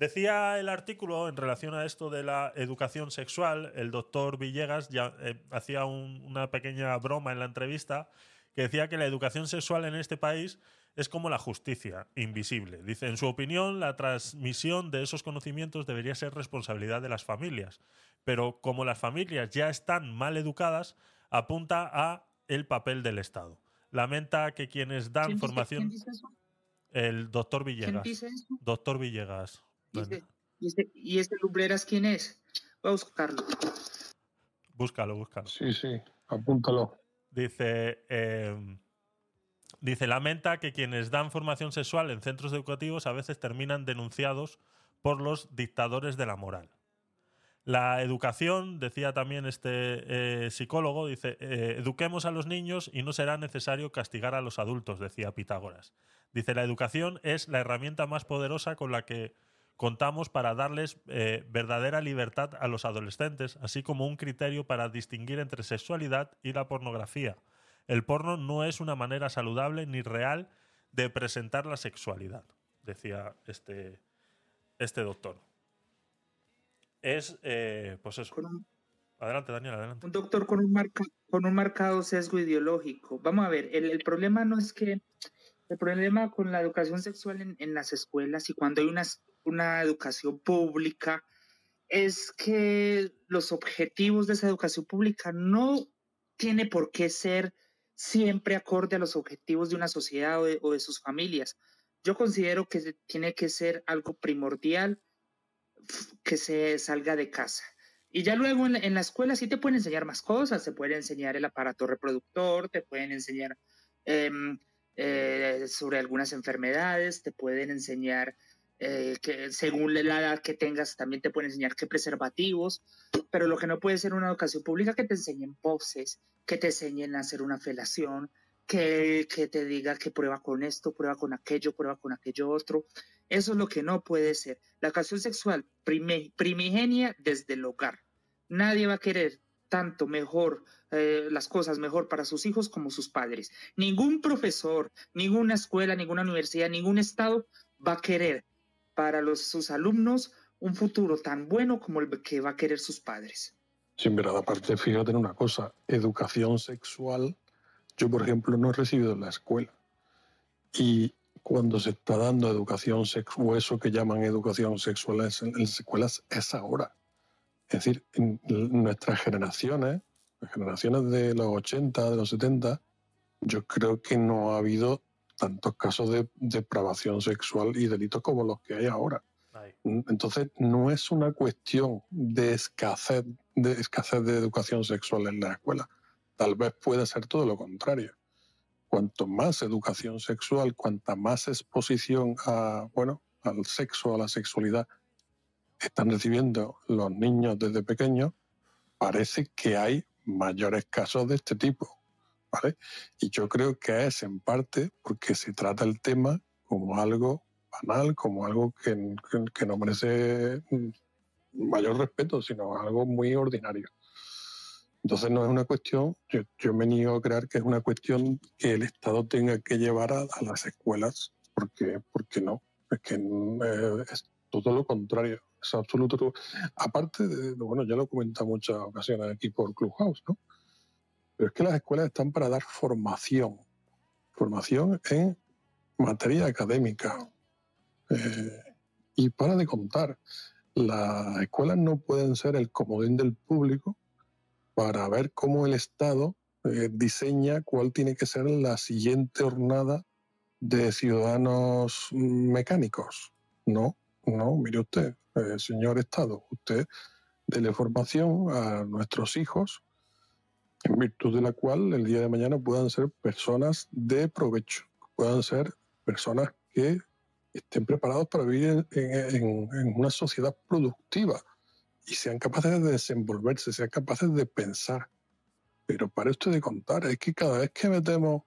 Decía el artículo en relación a esto de la educación sexual, el doctor Villegas ya eh, hacía una pequeña broma en la entrevista que decía que la educación sexual en este país es como la justicia, invisible. Dice, en su opinión, la transmisión de esos conocimientos debería ser responsabilidad de las familias, pero como las familias ya están mal educadas, apunta a el papel del Estado. Lamenta que quienes dan formación... El doctor Villegas. Doctor Villegas. ¿Y este, ¿Y Lumbreras quién es? Voy a buscarlo. Búscalo, búscalo. Sí, sí, apúntalo. Dice, em, dice, lamenta que quienes dan formación sexual en centros educativos a veces terminan denunciados por los dictadores de la moral. La educación, decía también este eh, psicólogo, dice, eh, eduquemos a los niños y no será necesario castigar a los adultos, decía Pitágoras. Dice, la educación es la herramienta más poderosa con la que contamos para darles eh, verdadera libertad a los adolescentes, así como un criterio para distinguir entre sexualidad y la pornografía. El porno no es una manera saludable ni real de presentar la sexualidad, decía este, este doctor. Es, eh, pues eso. adelante, Daniel, adelante. Un doctor con un, con un marcado sesgo ideológico. Vamos a ver, el, el problema no es que el problema con la educación sexual en, en, las escuelas y cuando hay unas una educación pública, es que los objetivos de esa educación pública no tiene por qué ser siempre acorde a los objetivos de una sociedad o de, sus familias. Yo considero que tiene que ser algo primordial que se salga de casa. Y ya luego en la, escuela sí te pueden enseñar más cosas, te pueden enseñar el aparato reproductor, te pueden enseñar em, eh, sobre algunas enfermedades, te pueden enseñar eh, que según la edad que tengas también te pueden enseñar qué preservativos, pero lo que no puede ser una educación pública que te enseñen poses, que te enseñen a hacer una felación, que, que te diga que prueba con esto, prueba con aquello, prueba con aquello otro. Eso es lo que no puede ser. La educación sexual primigenia desde el hogar. Nadie va a querer tanto mejor eh, las cosas mejor para sus hijos como sus padres. Ningún profesor, ninguna escuela, ninguna universidad, ningún estado va a querer para sus alumnos un futuro tan bueno como el que va a querer sus padres. Sí, verdad, aparte, fíjate en una cosa, educación sexual, yo por ejemplo no he recibido en la escuela. Y cuando se está dando educación sexual, o eso que llaman educación sexual en, las escuelas, es ahora. Es decir, en nuestras generaciones, las generaciones de los 80, de los 70, yo creo que no ha habido tantos casos de depravación sexual y delitos como los que hay ahora. Entonces, no es una cuestión de escasez, de escasez de educación sexual en la escuela. Tal vez puede ser todo lo contrario. Cuanto más educación sexual, cuanta más exposición a, bueno, al sexo, a la sexualidad están recibiendo los niños desde pequeños, parece que hay mayores casos de este tipo. ¿vale? Y yo creo que es en parte porque se trata el tema como algo banal, como algo que, que, no merece mayor respeto, sino algo muy ordinario. Entonces no es una cuestión, yo, me niego a creer que es una cuestión que el Estado tenga que llevar a, las escuelas, porque, porque no, es que eh, es todo lo contrario, es absoluto. Aparte de, bueno, ya lo he comentado muchas ocasiones aquí por Clubhouse, ¿no? Pero es que las escuelas están para dar formación, formación en materia académica. Eh, y para de contar, las escuelas no pueden ser el comodín del público para ver cómo el Estado eh, diseña cuál tiene que ser la siguiente jornada de ciudadanos mecánicos. No, no, mire usted, eh, señor Estado, usted dele formación a nuestros hijos en virtud de la cual el día de mañana puedan ser personas de provecho, puedan ser personas que estén preparados para vivir en, una sociedad productiva y sean capaces de desenvolverse, sean capaces de pensar. Pero para esto de contar, es que cada vez que metemos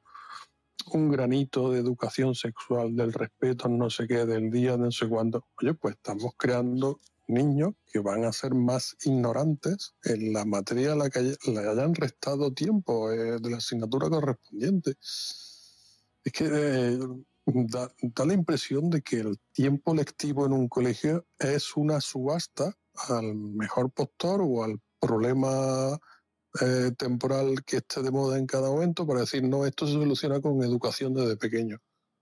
un granito de educación sexual, del respeto, no sé qué, del día, de no sé cuándo, oye, pues estamos creando niños que van a ser más ignorantes en la materia a la que le hayan restado tiempo eh, de la asignatura correspondiente. Es que eh, da, la impresión de que el tiempo lectivo en un colegio es una subasta al mejor postor o al problema eh, temporal que esté de moda en cada momento para decir, no, esto se soluciona con educación desde pequeño.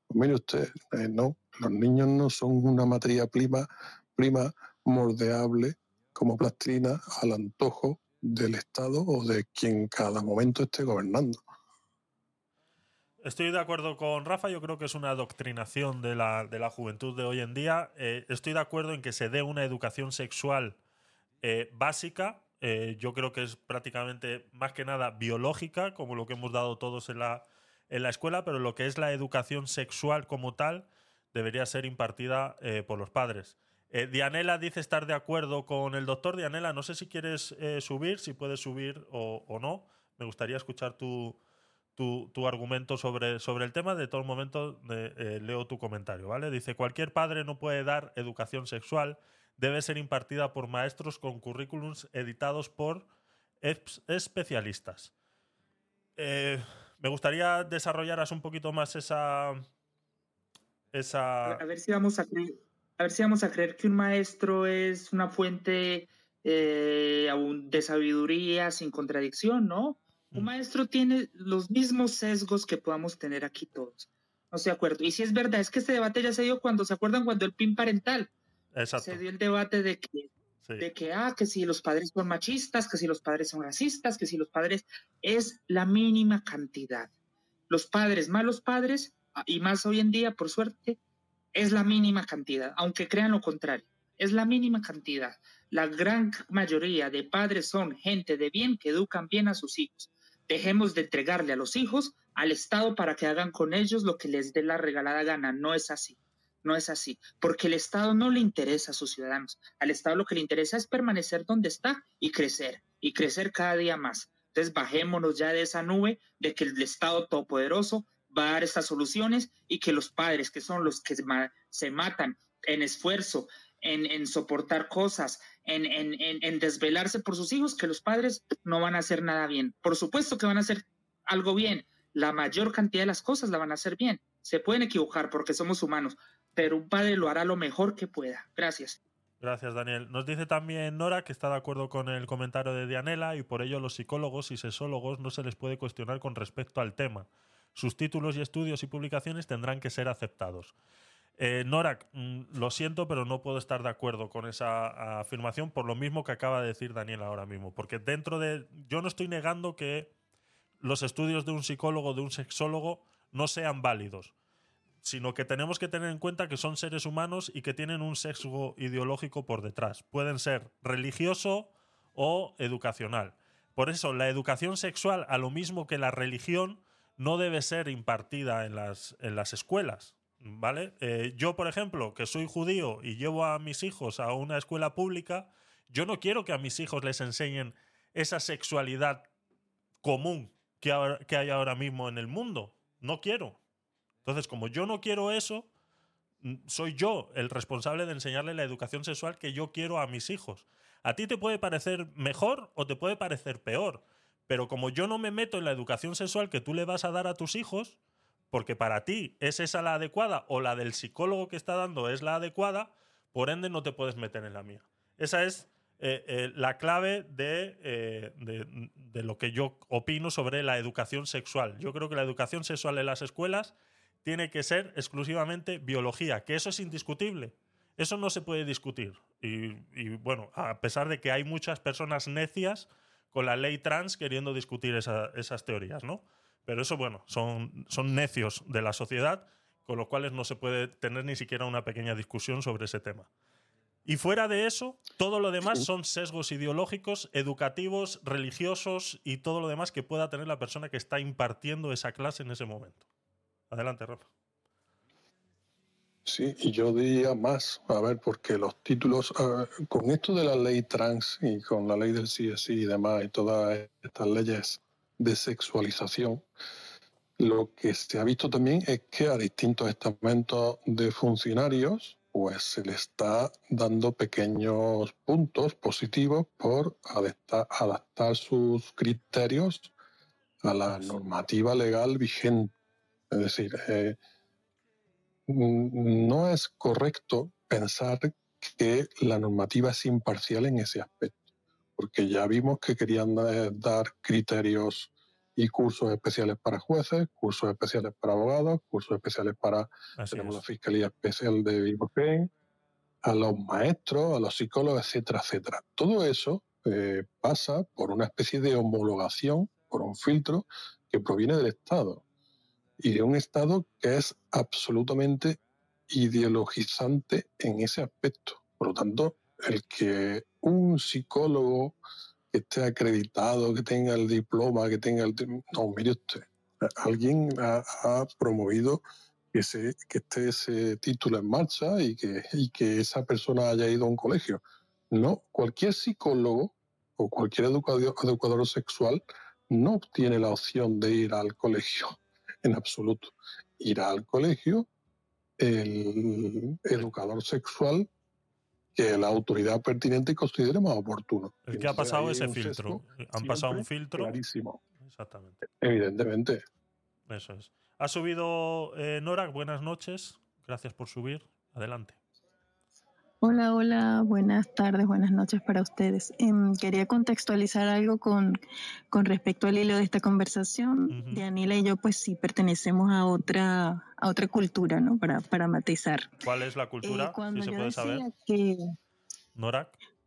Pues mire usted, no, los niños no son una materia prima, prima como plastilina al antojo del Estado o de quien cada momento esté gobernando. Estoy de acuerdo con Rafa, yo creo que es una adoctrinación de la, de la juventud de hoy en día. Eh, estoy de acuerdo en que se dé una educación sexual eh, básica. Eh, yo creo que es prácticamente más que nada biológica, como lo que hemos dado todos en la, en la escuela, pero lo que es la educación sexual como tal debería ser impartida por los padres. Eh, Dianela dice estar de acuerdo con el doctor. Dianela, no sé si quieres eh, subir, si puedes subir o, no. Me gustaría escuchar tu, tu, argumento sobre, sobre, el tema. De todo momento eh, leo tu comentario, ¿vale? Dice, cualquier padre no puede dar educación sexual. Debe ser impartida por maestros con currículums editados por especialistas. me gustaría desarrollaras un poquito más esa... esa... A ver si vamos a a ver si vamos a creer que un maestro es una fuente eh, de sabiduría sin contradicción, ¿no? Un mm. maestro tiene los mismos sesgos que podamos tener aquí todos. No estoy de acuerdo. Y si es verdad, es que este debate ya se dio cuando, ¿se acuerdan? Cuando el PIN parental. Se dio el debate de que, de que, ah, que si los padres son machistas, que si los padres son racistas, que si los padres... Es la mínima cantidad. Los padres, malos padres, ah, y más hoy en día, por suerte, es la mínima cantidad, aunque crean lo contrario, es la mínima cantidad. La gran mayoría de padres son gente de bien que educan bien a sus hijos. Dejemos de entregarle a los hijos al Estado para que hagan con ellos lo que les dé la regalada gana. No es así. No es así, porque el Estado no le interesa a sus ciudadanos. Al Estado lo que le interesa es permanecer donde está y crecer, y crecer cada día más. Entonces bajémonos ya de esa nube de que el Estado todopoderoso va a dar estas soluciones y que los padres, que son los que se matan en esfuerzo, en, soportar cosas, en, desvelarse por sus hijos, que los padres no van a hacer nada bien. Por supuesto que van a hacer algo bien. La mayor cantidad de las cosas la van a hacer bien. Se pueden equivocar porque somos humanos, pero un padre lo hará lo mejor que pueda. Gracias. Gracias, Daniel. Nos dice también Nora que está de acuerdo con el comentario de Dianela y por ello los psicólogos y sexólogos no se les puede cuestionar con respecto al tema. Sus títulos y estudios y publicaciones tendrán que ser aceptados. Eh, Nora, mm, lo siento, pero no puedo estar de acuerdo con esa afirmación por lo mismo que acaba de decir Daniel ahora mismo. Porque dentro de. Yo no estoy negando que los estudios de un psicólogo, de un sexólogo, no sean válidos sino que tenemos que tener en cuenta que son seres humanos y que tienen un sesgo ideológico por detrás. Pueden ser religioso o educacional. Por eso, la educación sexual, a lo mismo que la religión, no debe ser impartida en las, en las escuelas. ¿Vale? Eh, yo, por ejemplo, que soy judío y llevo a mis hijos a una escuela pública, yo no quiero que a mis hijos les enseñen esa sexualidad común que, que hay ahora mismo en el mundo. No quiero. Entonces, como yo no quiero eso, mm, soy yo el responsable de enseñarle la educación sexual que yo quiero a mis hijos. A ti te puede parecer mejor o te puede parecer peor, pero como yo no me meto en la educación sexual que tú le vas a dar a tus hijos, porque para ti es esa la adecuada o la del psicólogo que está dando es la adecuada, por ende no te puedes meter en la mía. Esa es eh, eh, la clave eh, de, de lo que yo opino sobre la educación sexual. Yo creo que la educación sexual en las escuelas tiene que ser exclusivamente biología, que eso es indiscutible. Eso no se puede discutir. Y, bueno, a pesar de que hay muchas personas necias con la ley trans queriendo discutir esas teorías, ¿no? Pero eso, bueno, son, son necios de la sociedad, con los cuales no se puede tener ni siquiera una pequeña discusión sobre ese tema. Y fuera de eso, todo lo demás son sesgos ideológicos, educativos, religiosos y todo lo demás que pueda tener la persona que está impartiendo esa clase en ese momento. Adelante, Rafa. Sí, y yo diría más, a ver, porque los títulos, con esto de la ley trans y con la ley del CSI y demás, y todas estas leyes de sexualización, lo que se ha visto también es que a distintos estamentos de funcionarios, pues se le está dando pequeños puntos positivos por adaptar, adaptar sus criterios a la normativa legal vigente es decir, eh, no es correcto pensar que la normativa es imparcial en ese aspecto, porque ya vimos que querían eh, dar criterios y cursos especiales para jueces, cursos especiales para abogados, cursos especiales para tenemos la Fiscalía Especial de Ibuprofen, a los maestros, a los psicólogos, etcétera, etcétera. Todo eso eh, pasa por una especie de homologación, por un filtro que proviene del Estado y de un Estado que es absolutamente ideologizante en ese aspecto. Por lo tanto, el que un psicólogo que esté acreditado, que tenga el diploma, que tenga el... No, mire usted, alguien ha, promovido que, se, que esté ese título en marcha y que, y que esa persona haya ido a un colegio. No, cualquier psicólogo o cualquier educador, educador sexual no tiene la opción de ir al colegio en absoluto. Irá al colegio el educador sexual que la autoridad pertinente considere más oportuno. El que ha pasado ese filtro. Han pasado un filtro. Clarísimo. Exactamente. Evidentemente. Eso es. Ha subido eh, Nora, buenas noches. Gracias por subir. Adelante. Hola, hola, buenas tardes, buenas noches para ustedes. Em, quería contextualizar algo con, con respecto al hilo de esta conversación. De Anila y yo, pues sí, pertenecemos a otra, a otra cultura, ¿no? Para, para matizar. ¿Cuál es la cultura? Eh, cuando se yo puede decía saber. Que,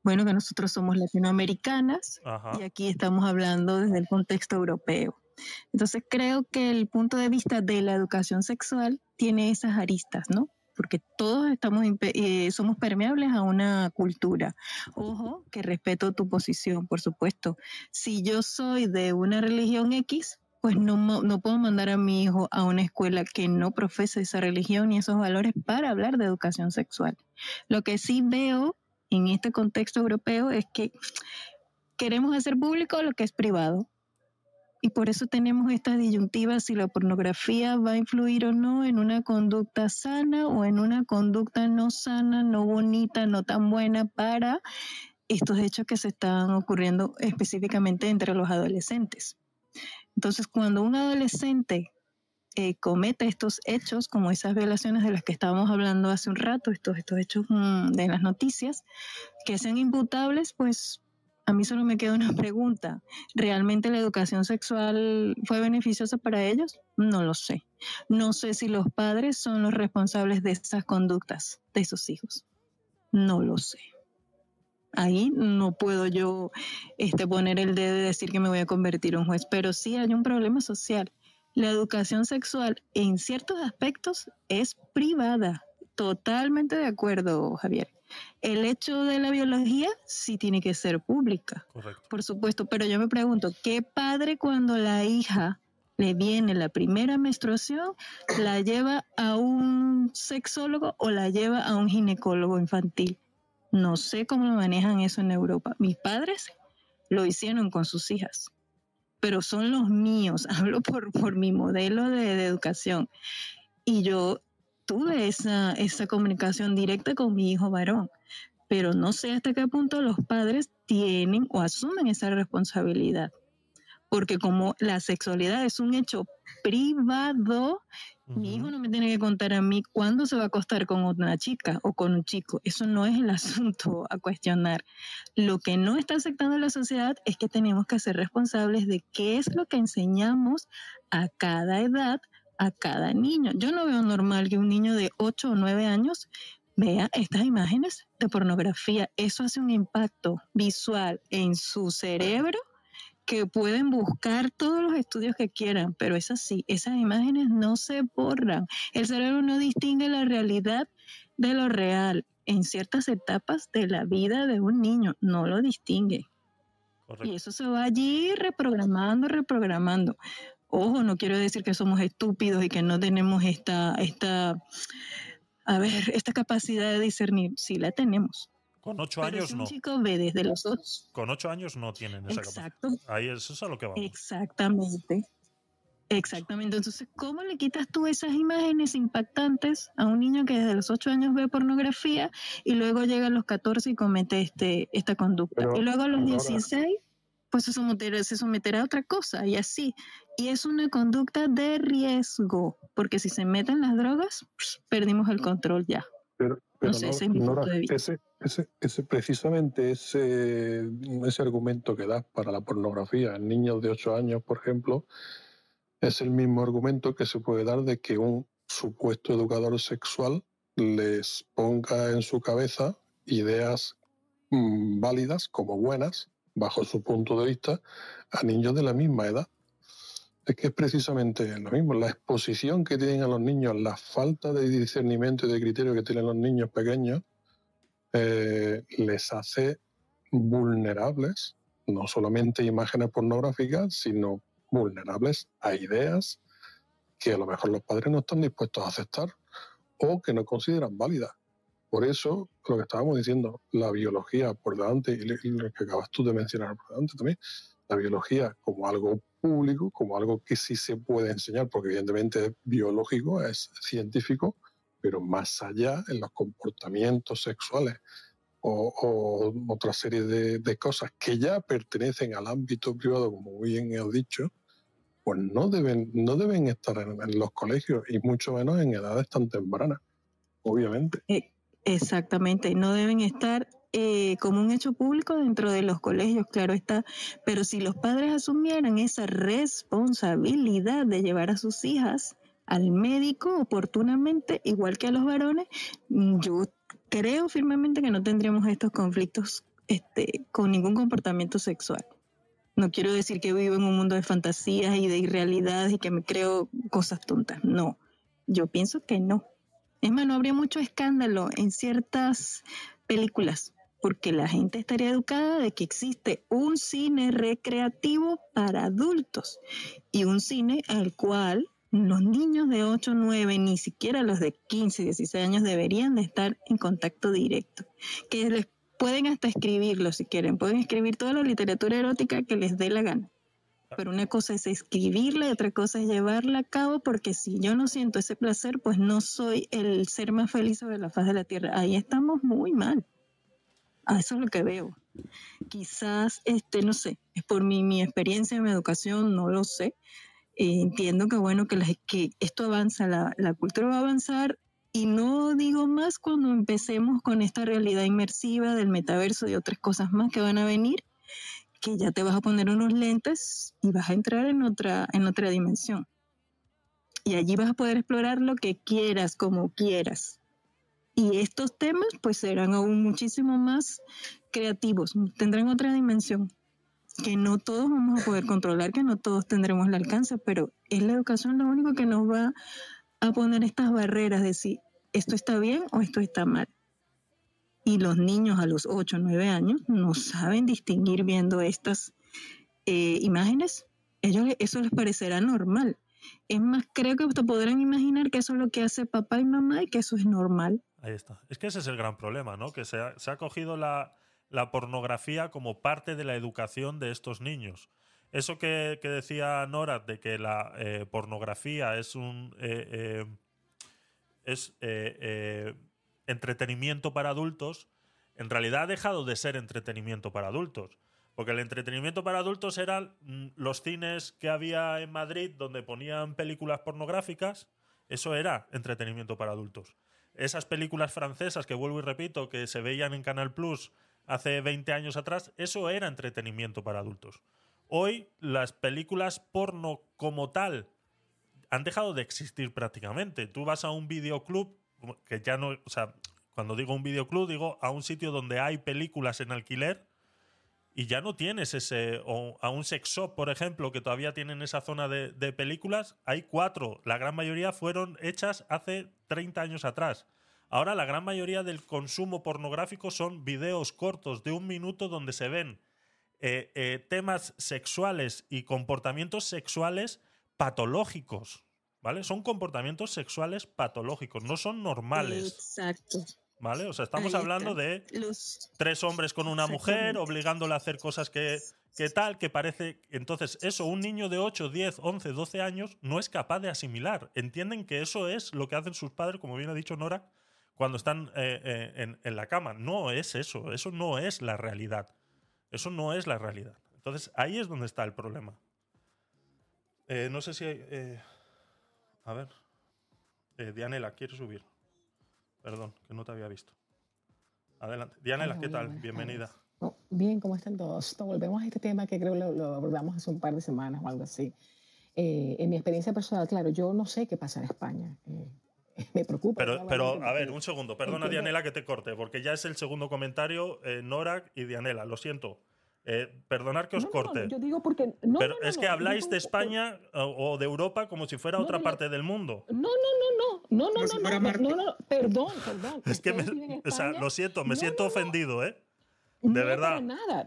bueno, que nosotros somos latinoamericanas Ajá. y aquí estamos hablando desde el contexto europeo. Entonces creo que el punto de vista de la educación sexual tiene esas aristas, ¿no? Porque todos estamos eh, somos permeables a una cultura. Ojo, que respeto tu posición, por supuesto. Si yo soy de una religión X, pues no, no puedo mandar a mi hijo a una escuela que no profese esa religión ni esos valores para hablar de educación sexual. Lo que sí veo en este contexto europeo es que queremos hacer público lo que es privado y por eso tenemos esta disyuntiva si la pornografía va a influir o no en una conducta sana o en una conducta no sana, no bonita, no tan buena para estos hechos que se están ocurriendo específicamente entre los adolescentes. Entonces, cuando un adolescente eh, comete estos hechos, como esas violaciones de las que estábamos hablando hace un rato, estos, estos hechos mm, de las noticias, que sean imputables, pues a mí solo me queda una pregunta. ¿Realmente la educación sexual fue beneficiosa para ellos? No lo sé. No sé si los padres son los responsables de esas conductas de sus hijos. No lo sé. Ahí no puedo yo este, poner el dedo y decir que me voy a convertir en juez, pero sí hay un problema social. La educación sexual en ciertos aspectos es privada. Totalmente de acuerdo, Javier. El hecho de la biología sí tiene que ser pública, por supuesto, pero yo me pregunto, ¿qué padre cuando la hija le viene la primera menstruación, la lleva a un sexólogo o la lleva a un ginecólogo infantil? No sé cómo lo manejan eso en Europa. Mis padres lo hicieron con sus hijas, pero son los míos. <laughs> Hablo por, por mi modelo de, de educación. Y yo tuve esa, esa comunicación directa con mi hijo varón, pero no sé hasta qué punto los padres tienen o asumen esa responsabilidad. Porque como la sexualidad es un hecho privado, mi hijo no me tiene que contar a mí cuándo se va a acostar con una chica o con un chico. Eso no es el <laughs> asunto a cuestionar. Lo que no está aceptando la sociedad es que tenemos que ser responsables de qué es lo que enseñamos a cada edad a cada niño. Yo no veo normal que un niño de 8 o 9 años vea estas imágenes de pornografía. Eso hace un impacto visual en su cerebro que pueden buscar todos los estudios que quieran, pero es así, esas imágenes no se borran. El cerebro no distingue la realidad de lo real. En ciertas etapas de la vida de un niño no lo distingue. Y eso se va allí reprogramando, reprogramando. Ojo, no quiero decir que somos estúpidos y que no tenemos esta, esta, a ver, esta capacidad de discernir. Sí la tenemos. Con ocho años un no. chico ve desde los otros. Con ocho años no tienen esa Exacto. capacidad. Ahí eso es a lo que vamos. Exactamente. Exactamente. Entonces, ¿cómo le quitas tú esas imágenes impactantes a un niño que desde los ocho años ve pornografía y luego llega a los 14 y comete este, esta conducta? y luego a los 16 pues se someterá, se someterá a otra cosa y así. Y es una conducta de riesgo, porque si se meten las drogas, pues, perdimos el control ya. Pero, no sé, ese es mi punto de vista. Ese, ese, ese, precisamente ese, ese argumento que das para la pornografía en niños de 8 años, por ejemplo, es el mismo argumento que se puede dar de que un supuesto educador sexual les ponga en su cabeza ideas mmm, válidas como buenas bajo su punto de vista, a niños de la misma edad. Es que es precisamente lo mismo, la exposición que tienen a los niños, la falta de discernimiento y de criterio que tienen los niños pequeños, eh, les hace vulnerables, no solamente imágenes pornográficas, sino vulnerables a ideas que a lo mejor los padres no están dispuestos a aceptar o que no consideran válidas. Por eso, lo que estábamos diciendo, la biología por delante, y lo que acabas tú de mencionar por delante también, la biología como algo público, como algo que sí se puede enseñar, porque evidentemente es biológico, es científico, pero más allá en los comportamientos sexuales o, otra serie de, cosas que ya pertenecen al ámbito privado, como bien has dicho, pues no deben, no deben estar en, los colegios y mucho menos en edades tan tempranas, obviamente. Eh, Exactamente, no deben estar eh, como un hecho público dentro de los colegios, claro está, pero si los padres asumieran esa responsabilidad de llevar a sus hijas al médico oportunamente, igual que a los varones, yo creo firmemente que no tendríamos estos conflictos este, con ningún comportamiento sexual. No quiero decir que vivo en un mundo de fantasías y de irrealidades y que me creo cosas tontas, no, yo pienso que no. Es más, no habría mucho escándalo en ciertas películas, porque la gente estaría educada de que existe un cine recreativo para adultos y un cine al cual los niños de 8, 9, ni siquiera los de 15, 16 años deberían de estar en contacto directo, que les pueden hasta escribirlo si quieren, pueden escribir toda la literatura erótica que les dé la gana pero una cosa es escribirla y otra cosa es llevarla a cabo, porque si yo no siento ese placer, pues no soy el ser más feliz sobre la faz de la tierra. Ahí estamos muy mal. A eso es lo que veo. Quizás, este, no sé, es por mi, mi experiencia, mi educación, no lo sé. Eh, entiendo que bueno, que, que esto avanza, la, la cultura va a avanzar y no digo más cuando empecemos con esta realidad inmersiva del metaverso y otras cosas más que van a venir, que ya te vas a poner unos lentes y vas a entrar en otra, en otra dimensión. Y allí vas a poder explorar lo que quieras, como quieras. Y estos temas pues serán aún muchísimo más creativos, tendrán otra dimensión que no todos vamos a poder controlar, que no todos tendremos el alcance, pero es la educación lo único que nos va a poner estas barreras de si esto está bien o esto está mal. Y los niños a los 8 o 9 años no saben distinguir viendo estas eh, imágenes. Ellos eso les parecerá normal. Es más, creo que podrán imaginar que eso es lo que hace papá y mamá y que eso es normal. Ahí está. Es que ese es el gran problema, ¿no? Que se ha, se ha cogido la, la, pornografía como parte de la educación de estos niños. Eso que, que decía Nora de que la eh, pornografía es un eh, es entretenimiento para adultos, en realidad ha dejado de ser entretenimiento para adultos. Porque el entretenimiento para adultos eran mm, los cines que había en Madrid donde ponían películas pornográficas. Eso era entretenimiento para adultos. Esas películas francesas que vuelvo y repito que se veían en Canal Plus hace 20 años atrás, eso era entretenimiento para adultos. Hoy las películas porno como tal han dejado de existir prácticamente. Tú vas a un videoclub, que ya no, o sea, cuando digo un videoclub digo a un sitio donde hay películas en alquiler y ya no tienes ese, o a un sex shop, por ejemplo, que todavía tienen esa zona de, películas, hay cuatro. La gran mayoría fueron hechas hace 30 años atrás. Ahora la gran mayoría del consumo pornográfico son videos cortos de un minuto donde se ven eh, eh, temas sexuales y comportamientos sexuales patológicos. ¿Vale? Son comportamientos sexuales patológicos, no son normales. Exacto. ¿Vale? O sea, estamos hablando de tres hombres con una mujer, obligándola a hacer cosas que, que tal, que parece. Entonces, eso, un niño de 8, 10, 11, 12 años no es capaz de asimilar. Entienden que eso es lo que hacen sus padres, como bien ha dicho Nora, cuando están eh, eh, en, la cama. No es eso, eso no es la realidad. Eso no es la realidad. Entonces ahí es donde está el problema. Eh, no sé si hay... a ver. Dianela, quiero subir. Perdón, que no te había visto. Adelante. Dianela, ¿qué tal? Bienvenida. Oh, bien, ¿cómo están todos? volvemos a este tema que creo que lo, abordamos hace un par de semanas o algo así. en mi experiencia personal, claro, yo no sé qué pasa en España. <laughs> me preocupa. Pero, pero a ver, un segundo, perdona Dianela que te corte, porque ya es el segundo comentario, eh, Nora y Dianela, lo siento. Eh, perdonar que os no, corte. No, yo digo porque. No, pero es que habláis de España o, o, de Europa como si fuera otra parte del mundo. No, no, no, no. No, no, si no, no, no, Perdón, perdón. <laughs> es que, me, o sea, lo siento, me siento ofendido, ¿eh? De no verdad. Nada.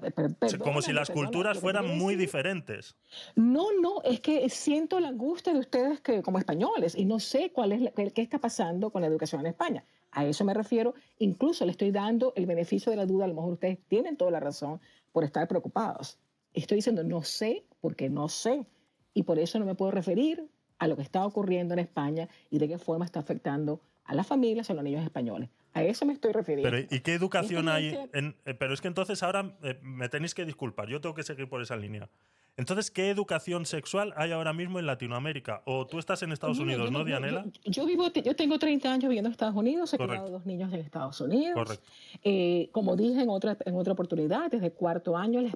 Como si las culturas fueran muy diferentes. No, no, es que siento la angustia de ustedes que, como españoles y no sé cuál es la, qué está pasando con la educación en España. A eso me refiero. Incluso le estoy dando el beneficio de la duda. A lo mejor ustedes tienen toda la razón, por estar preocupados. Estoy diciendo no sé porque no sé. Y por eso no me puedo referir a lo que está ocurriendo en España y de qué forma está afectando a las familias a los niños españoles. A eso me estoy refiriendo. Pero ¿y qué educación hay? En, eh, pero es que entonces ahora eh, me tenéis que disculpar, yo tengo que seguir por esa línea. Entonces, ¿qué educación sexual hay ahora mismo en Latinoamérica? O tú estás en Estados Unidos, ¿no, Dianela? Yo, vivo, yo tengo 30 años viviendo en Estados Unidos, he criado dos niños en Estados Unidos. Eh, como dije en otra, en otra oportunidad, desde cuarto año le,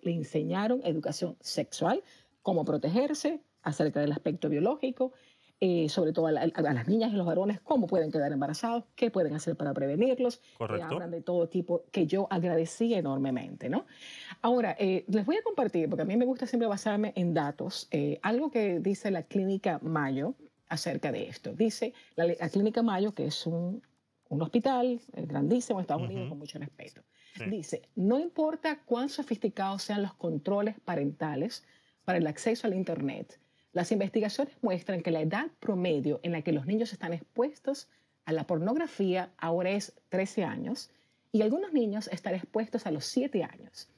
le enseñaron educación sexual, cómo protegerse acerca del aspecto biológico, eh, sobre todo a, las niñas y los varones, cómo pueden quedar embarazados, qué pueden hacer para prevenirlos. Correcto. hablan de todo tipo, que yo agradecí enormemente, ¿no? Ahora, eh, les voy a compartir, porque a mí me gusta siempre basarme en datos, eh, algo que dice la Clínica Mayo acerca de esto. Dice la, Clínica Mayo, que es un, un hospital grandísimo en Estados Unidos, con mucho respeto. Dice, no importa cuán sofisticados sean los controles parentales para el acceso al Internet, las investigaciones muestran que la edad promedio en la que los niños están expuestos a la pornografía ahora es 13 años y algunos niños están expuestos a los 7 años.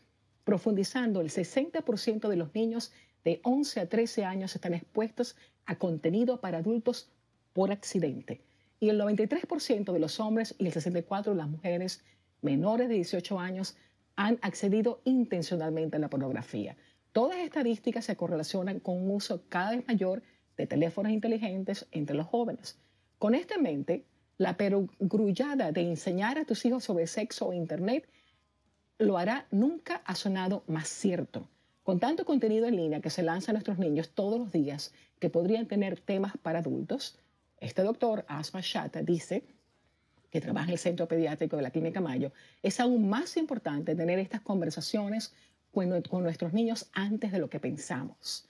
Profundizando, el 60% de los niños de 11 a 13 años están expuestos a contenido para adultos por accidente. Y el 93% de los hombres y el 64% de las mujeres menores de 18 años han accedido intencionalmente a la pornografía. Todas estas estadísticas se correlacionan con un uso cada vez mayor de teléfonos inteligentes entre los jóvenes. Con esta en mente, la perogrullada de enseñar a tus hijos sobre sexo o internet lo hará nunca ha sonado más cierto. Con tanto contenido en línea que se lanza a nuestros niños todos los días, que podrían tener temas para adultos, este doctor, Asma Shata, dice que trabaja en el Centro Pediátrico de la Clínica Mayo, es aún más importante tener estas conversaciones con, nuestros niños antes de lo que pensamos.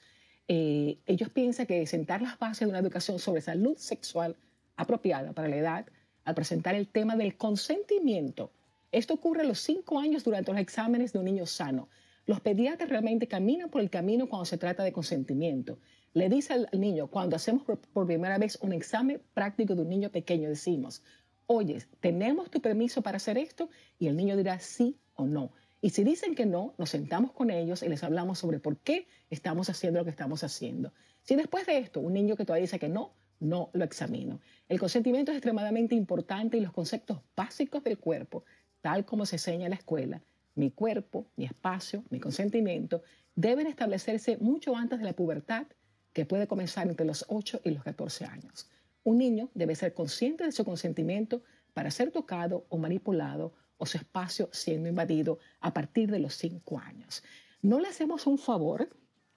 Eh, ellos piensan que sentar las bases de una educación sobre salud sexual apropiada para la edad, al presentar el tema del consentimiento, esto ocurre a los cinco años durante los exámenes de un niño sano. Los pediatras realmente caminan por el camino cuando se trata de consentimiento. Le dice al niño, cuando hacemos por primera vez un examen práctico de un niño pequeño, decimos, oye, ¿tenemos tu permiso para hacer esto? Y el niño dirá sí o no. Y si dicen que no, nos sentamos con ellos y les hablamos sobre por qué estamos haciendo lo que estamos haciendo. Si después de esto un niño que todavía dice que no, no lo examino. El consentimiento es extremadamente importante y los conceptos básicos del cuerpo, tal como se enseña en la escuela, mi cuerpo, mi espacio, mi consentimiento, deben establecerse mucho antes de la pubertad, que puede comenzar entre los 8 y los 14 años. Un niño debe ser consciente de su consentimiento para ser tocado o manipulado o su espacio siendo invadido a partir de los 5 años. No le hacemos un favor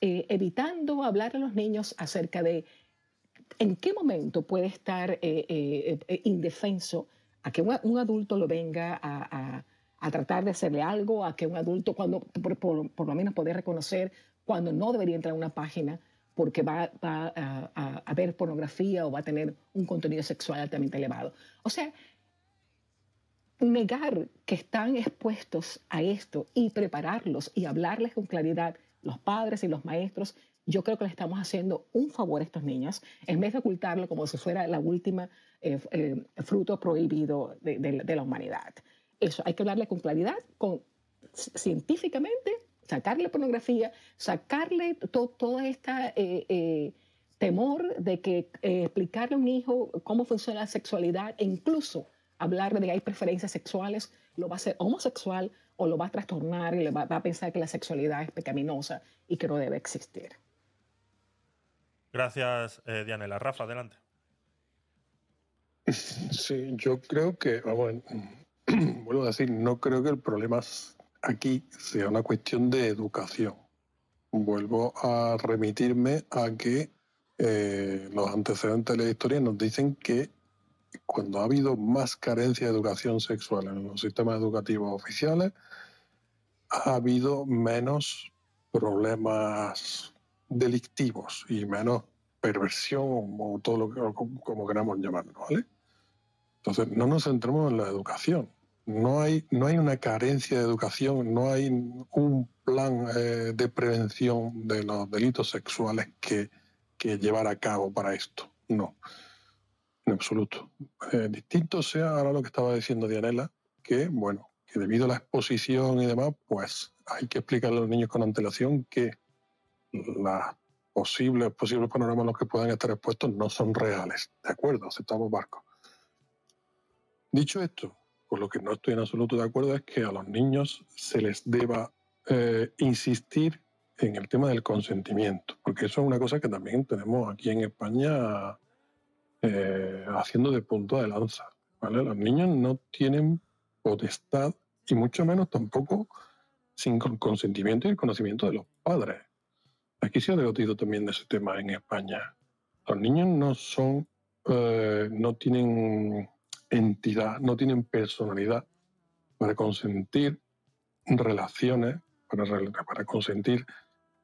eh, evitando hablar a los niños acerca de en qué momento puede estar eh, eh, indefenso a que un, adulto lo venga a, tratar de hacerle algo, a que un adulto cuando por, lo menos poder reconocer cuando no debería entrar a una página porque va, a, a, ver pornografía o va a tener un contenido sexual altamente elevado. O sea, negar que están expuestos a esto y prepararlos y hablarles con claridad los padres y los maestros, yo creo que le estamos haciendo un favor a estos niños en vez de ocultarlo como si fuera la última eh, eh, fruto prohibido de, la humanidad. Eso, hay que hablarle con claridad, con, científicamente, sacarle pornografía, sacarle todo esta... Eh, temor de que explicarle a un hijo cómo funciona la sexualidad e incluso hablar de que hay preferencias sexuales, lo va a hacer homosexual o lo va a trastornar y le va, a pensar que la sexualidad es pecaminosa y que no debe existir. Gracias, eh, Dianela. Rafa, adelante. Sí, yo creo que, vamos, <clears throat> vuelvo a decir, no creo que el problema aquí sea una cuestión de educación. Vuelvo a remitirme a que eh, los antecedentes de la historia nos dicen que cuando ha habido más carencia de educación sexual en los sistemas educativos oficiales, ha habido menos problemas delictivos y menos perversión o todo lo que como, queramos llamarlo, ¿vale? Entonces, no nos centremos en la educación. No hay, no hay una carencia de educación, no hay un plan eh, de prevención de los delitos sexuales que, que llevar a cabo para esto. No en absoluto. Eh, distinto sea ahora lo que estaba diciendo Dianela, que bueno, que debido a la exposición y demás, pues hay que explicarle a los niños con antelación que los posibles, posibles panoramas a los que puedan estar expuestos no son reales. De acuerdo, aceptamos barcos. Dicho esto, con lo que no estoy en absoluto de acuerdo es que a los niños se les deba eh, insistir en el tema del consentimiento, porque eso es una cosa que también tenemos aquí en España eh, haciendo de punto de lanza. ¿vale? Los niños no tienen potestad y mucho menos tampoco sin consentimiento y el conocimiento de los padres. Aquí se ha debatido también de ese tema en España. Los niños no son, eh, no tienen entidad, no tienen personalidad para consentir relaciones, para, para consentir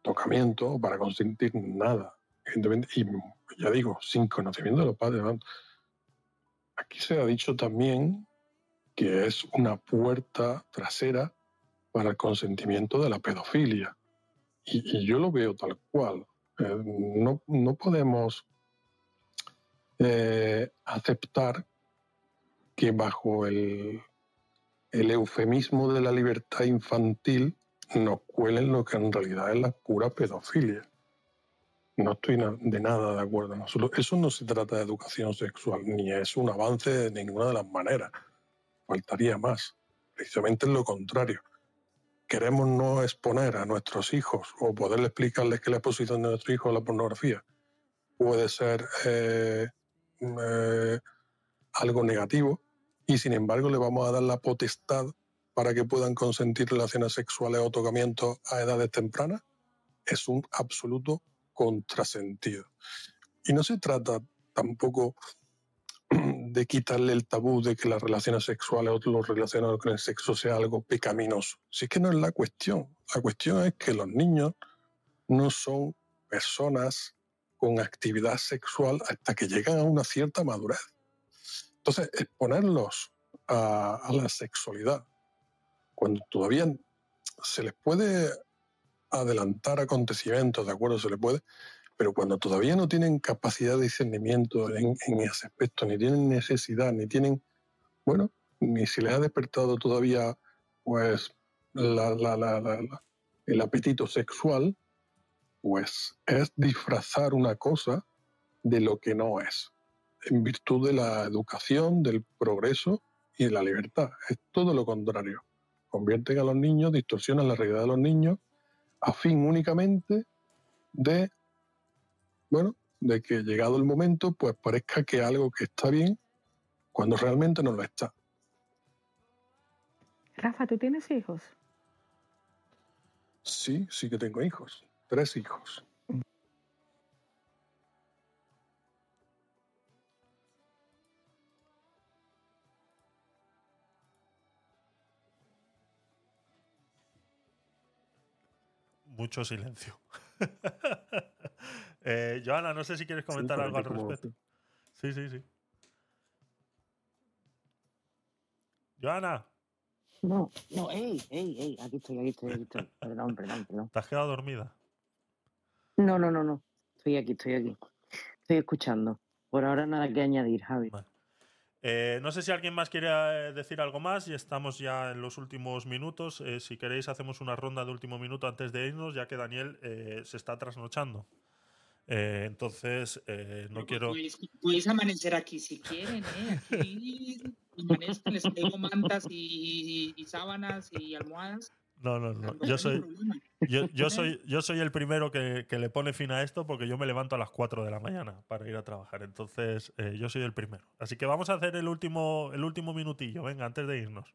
tocamiento, para consentir nada. Y ya digo, sin conocimiento de los padres. Aquí se ha dicho también que es una puerta trasera para el consentimiento de la pedofilia. Y, yo lo veo tal cual. Eh, no, no, podemos eh, aceptar que bajo el, el eufemismo de la libertad infantil nos cuelen lo que en realidad es la pura pedofilia. No estoy de nada de acuerdo Eso no se trata de educación sexual, ni es un avance de ninguna de las maneras. Faltaría más. Precisamente es lo contrario. queremos no exponer a nuestros hijos o poder explicarles que la exposición de nuestro hijo a la pornografía puede ser eh, eh, algo negativo y sin embargo le vamos a dar la potestad para que puedan consentir relaciones sexuales o tocamientos a edades tempranas, es un absoluto contrasentido. Y no se trata tampoco <clears throat> de quitarle el tabú de que las relaciones sexuales o lo relacionado con el sexo sea algo pecaminoso. Si es que no es la cuestión. La cuestión es que los niños no son personas con actividad sexual hasta que llegan a una cierta madurez. Entonces, exponerlos a, a la sexualidad cuando todavía se les puede adelantar acontecimientos, ¿de acuerdo? Se les puede, pero cuando todavía no tienen capacidad de discernimiento en, ese aspecto, ni tienen necesidad, ni tienen, bueno, ni se les ha despertado todavía, pues, el apetito sexual, pues es disfrazar una cosa de lo que no es, en virtud de la educación, del progreso y de la libertad. Es todo lo contrario. Convierten a los niños, distorsionan la realidad de los niños a fin únicamente de bueno, de que llegado el momento, pues parezca que algo que está bien, cuando realmente no lo está. Rafa, ¿tú tienes hijos? Sí, sí que tengo hijos, tres hijos. Mucho silencio. <laughs> Eh, Joana, no sé si quieres comentar algo al respecto. Sí, sí, sí. Joana. No, no, ey, ey, ey, aquí estoy, aquí estoy, aquí estoy. Perdón, perdón, perdón. ¿Te has quedado dormida? No, no, no, no. Estoy aquí, estoy aquí. Estoy escuchando. Por ahora nada que añadir, Javi. Eh, no sé si alguien más quiere eh, decir algo más y estamos ya en los últimos minutos. si queréis hacemos una ronda de último minuto antes de irnos, ya que Daniel se está trasnochando. Eh, entonces, eh, no quiero. Podéis, amanecer aquí si quieren, ¿eh? Aquí <laughs> amanezcan, les traigo mantas y, sábanas y almohadas. No, no, no. Yo soy, yo, yo, soy, yo soy el primero que, que, le pone fin a esto porque yo me levanto a las 4 de la mañana para ir a trabajar. Entonces, eh, yo soy el primero. Así que vamos a hacer el último, el último minutillo, venga, antes de irnos.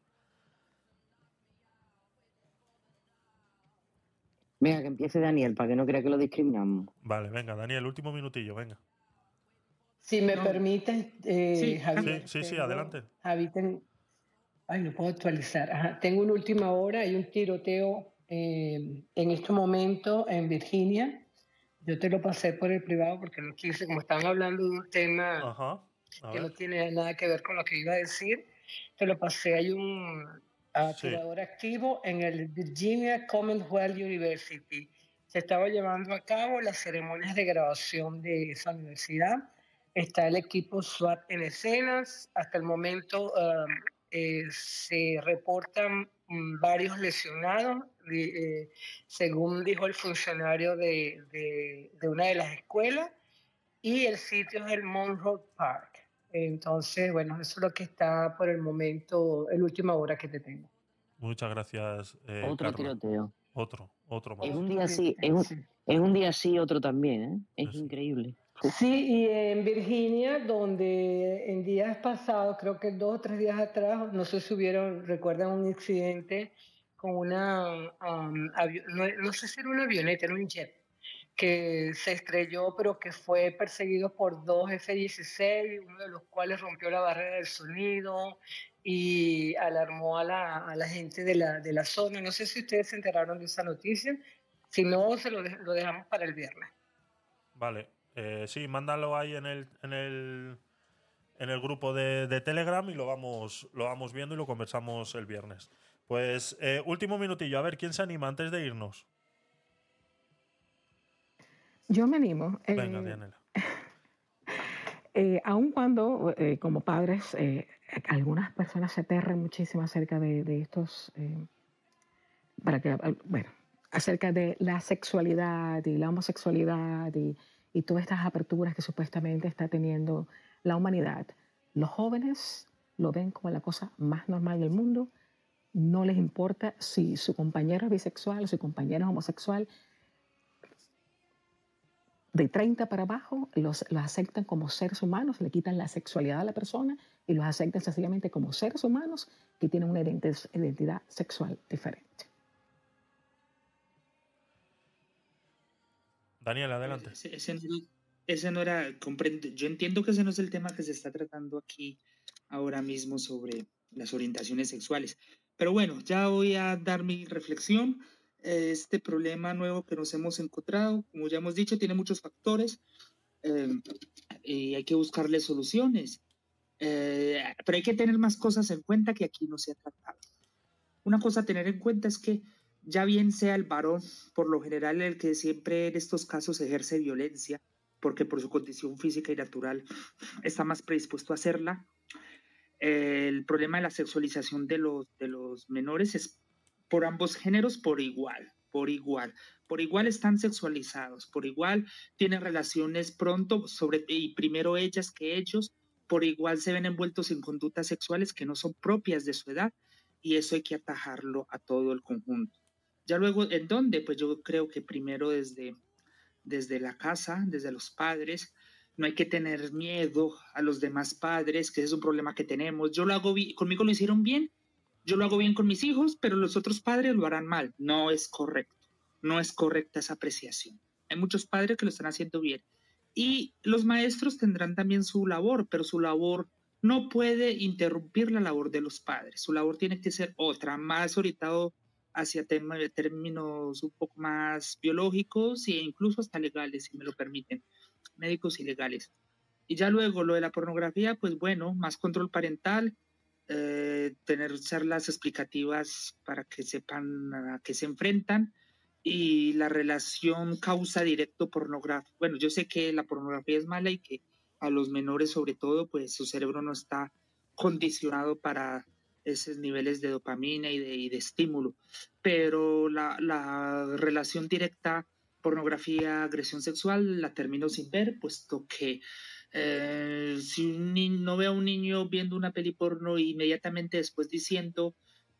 Venga, que empiece Daniel, para que no crea que lo discriminamos. Vale, venga, Daniel, último minutillo, venga. Si me permite, eh, sí, Javi. Sí, sí, adelante. Javi, ay, no puedo actualizar. tengo una última hora, hay un tiroteo eh, en este momento en Virginia. Yo te lo pasé por el privado porque no quise, como estaban hablando de un tema que no tiene nada que ver con lo que iba a decir, te lo pasé. Hay un tirador activo en el Virginia Commonwealth University. Se estaba llevando a cabo las ceremonias de graduación de esa universidad. Está el equipo SWAT en escenas. Hasta el momento um, eh, se reportan varios lesionados, eh, según dijo el funcionario de, de, de, una de las escuelas. Y el sitio es el Monroe Park. Entonces, bueno, eso es lo que está por el momento, el última hora que te tengo. Muchas gracias. Eh, otro tiroteo. Otro, otro más. Es un día sí, es un, un día sí, otro también, ¿eh? Es increíble. Sí, y en Virginia, donde en días pasados, creo que dos o tres días atrás, no sé si hubieron, recuerdan un accidente con una, um, no, sé si era una avioneta, era un jet, que se estrelló, pero que fue perseguido por dos F-16, uno de los cuales rompió la barrera del sonido y alarmó a la, a la gente de la, de la, zona. No sé si ustedes se enteraron de esa noticia. Si no, se lo, lo dejamos para el viernes. Vale. Eh, sí, mándalo ahí en el, en el, en el grupo de, de, Telegram y lo vamos, lo vamos viendo y lo conversamos el viernes. Pues eh, último minutillo, a ver, ¿quién se anima antes de irnos? Yo me animo. Venga, eh, Dianela. <laughs> Eh, aun cuando, eh, como padres, algunas personas se aterran muchísimo acerca de, estos, para que, bueno, acerca de la sexualidad y la homosexualidad y, y, todas estas aperturas que supuestamente está teniendo la humanidad. Los jóvenes lo ven como la cosa más normal del mundo no les importa si su compañero es bisexual su compañero es homosexual. De 30 para abajo los, los aceptan como seres humanos, le quitan la sexualidad a la persona y los aceptan sencillamente como seres humanos que tienen una identidad sexual diferente. Daniel, adelante. Ese, no, era, comprendo, yo entiendo que ese no es el tema que se está tratando aquí ahora mismo sobre las orientaciones sexuales. Pero bueno, ya voy a dar mi reflexión. Este problema nuevo que nos hemos encontrado, como ya hemos dicho, tiene muchos factores eh, y hay que buscarle soluciones. Eh, pero hay que tener más cosas en cuenta que aquí no se ha tratado. Una cosa a tener en cuenta es que ya bien sea el varón, por lo general el que siempre en estos casos ejerce violencia, porque por su condición física y natural está más predispuesto a hacerla, el problema de la sexualización de los, de los menores es por ambos géneros por igual, por igual. Por igual están sexualizados, por igual tienen relaciones pronto, sobre, y primero ellas que ellos, por igual se ven envueltos en conductas sexuales que no son propias de su edad, y eso hay que atajarlo a todo el conjunto. Ya luego, ¿en dónde? Pues yo creo que primero desde, desde la casa, desde los padres, no hay que tener miedo a los demás padres, que es un problema que tenemos. Yo lo hago bien, conmigo lo hicieron bien, yo lo hago bien con mis hijos, pero los otros padres lo harán mal. No es correcto, no es correcta esa apreciación. Hay muchos padres que lo están haciendo bien. Y los maestros tendrán también su labor, pero su labor no puede interrumpir la labor de los padres. Su labor tiene que ser otra, más orientado hacia términos un poco más biológicos e incluso hasta legales, si me lo permiten médicos ilegales. Y ya luego lo de la pornografía, pues bueno, más control parental, eh, tener charlas explicativas para que sepan a qué se enfrentan y la relación causa directo pornográfico. Bueno, yo sé que la pornografía es mala y que a los menores sobre todo, pues su cerebro no está condicionado para esos niveles de dopamina y de, y de estímulo, pero la, la relación directa pornografía, agresión sexual, la termino sin ver, puesto que eh, si un no veo a un niño viendo una peli porno inmediatamente después diciendo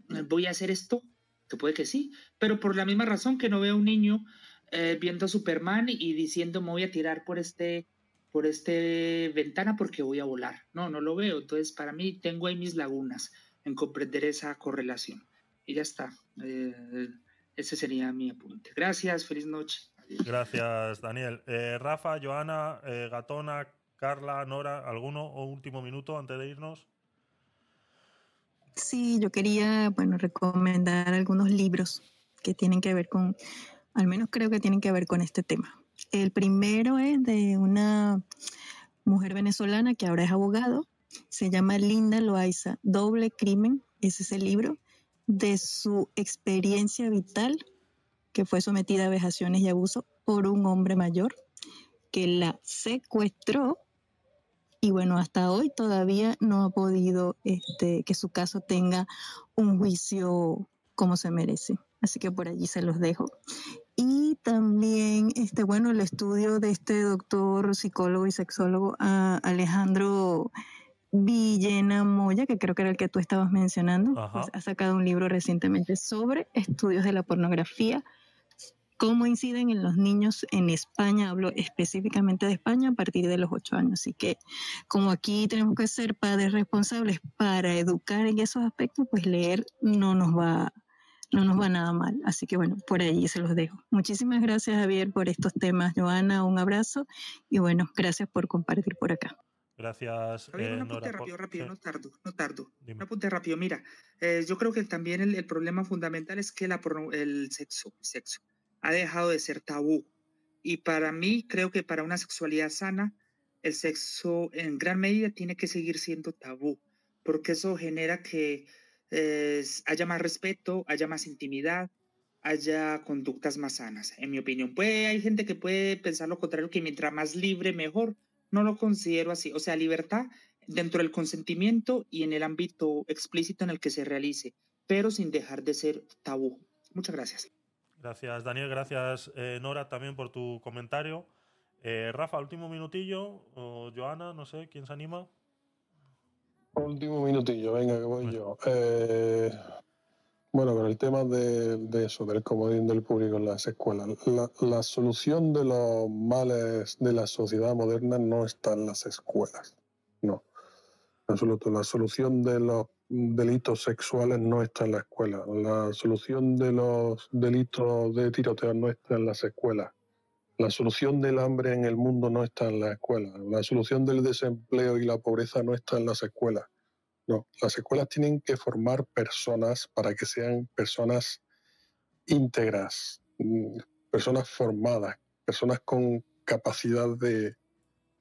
eh, voy a hacer esto, que puede que sí, pero por la misma razón que no veo a un niño eh, viendo Superman y diciendo me voy a tirar por este por este ventana porque voy a volar. No, no lo veo. Entonces, para mí tengo ahí mis lagunas en comprender esa correlación. Y ya está. ese sería mi apunte. Gracias, feliz noche. Gracias, Daniel. Eh, Rafa, Joana, eh, Gatona, Carla, Nora, ¿alguno o último minuto antes de irnos? Sí, yo quería, bueno, recomendar algunos libros que tienen que ver con, al menos creo que tienen que ver con este tema. El primero es de una mujer venezolana que ahora es abogado, se llama Linda Loaiza, Doble Crimen, ese es el libro, de su experiencia vital que fue sometida a vejaciones y abuso por un hombre mayor que la secuestró y bueno, hasta hoy todavía no ha podido este, que su caso tenga un juicio como se merece. Así que por allí se los dejo. Y también, este, bueno, el estudio de este doctor, psicólogo y sexólogo Alejandro Villena Moya, que creo que era el que tú estabas mencionando, pues, ha sacado un libro recientemente sobre estudios de la pornografía cómo inciden en los niños en España, hablo específicamente de España, a partir de los ocho años. Así que como aquí tenemos que ser padres responsables para educar en esos aspectos, pues leer no nos va no nos va nada mal. Así que bueno, por ahí se los dejo. Muchísimas gracias Javier por estos temas. Joana, un abrazo y bueno, gracias por compartir por acá. Gracias. Eh, un apunte rápido, rápido, no tardo, no tardo. Un apunte rápido. Mira, eh, yo creo que también el, problema fundamental es que la, el sexo, el sexo, ha dejado de ser tabú. Y para mí, creo que para una sexualidad sana, el sexo en gran medida tiene que seguir siendo tabú, porque eso genera que eh, haya más respeto, haya más intimidad, haya conductas más sanas, en mi opinión. Puede, hay gente que puede pensar lo contrario, que mientras más libre, mejor. No lo considero así. O sea, libertad dentro del consentimiento y en el ámbito explícito en el que se realice, pero sin dejar de ser tabú. Muchas gracias. Gracias, Daniel. Gracias, eh, Nora, también por tu comentario. Eh, Rafa, último minutillo. O Joana, no sé, ¿quién se anima? Último minutillo, venga, que voy yo. Eh, Bueno, con el tema de, eso, del comodín del público en las escuelas, la, solución de los males de la sociedad moderna no está en las escuelas, no. absoluto. La solución de los delitos sexuales no está en la escuela. La solución de los delitos de tiroteo no está en las escuelas. La solución del hambre en el mundo no está en la escuela. La solución del desempleo y la pobreza no está en las escuelas. No, las escuelas tienen que formar personas para que sean personas íntegras, mm, personas formadas, personas con capacidad de,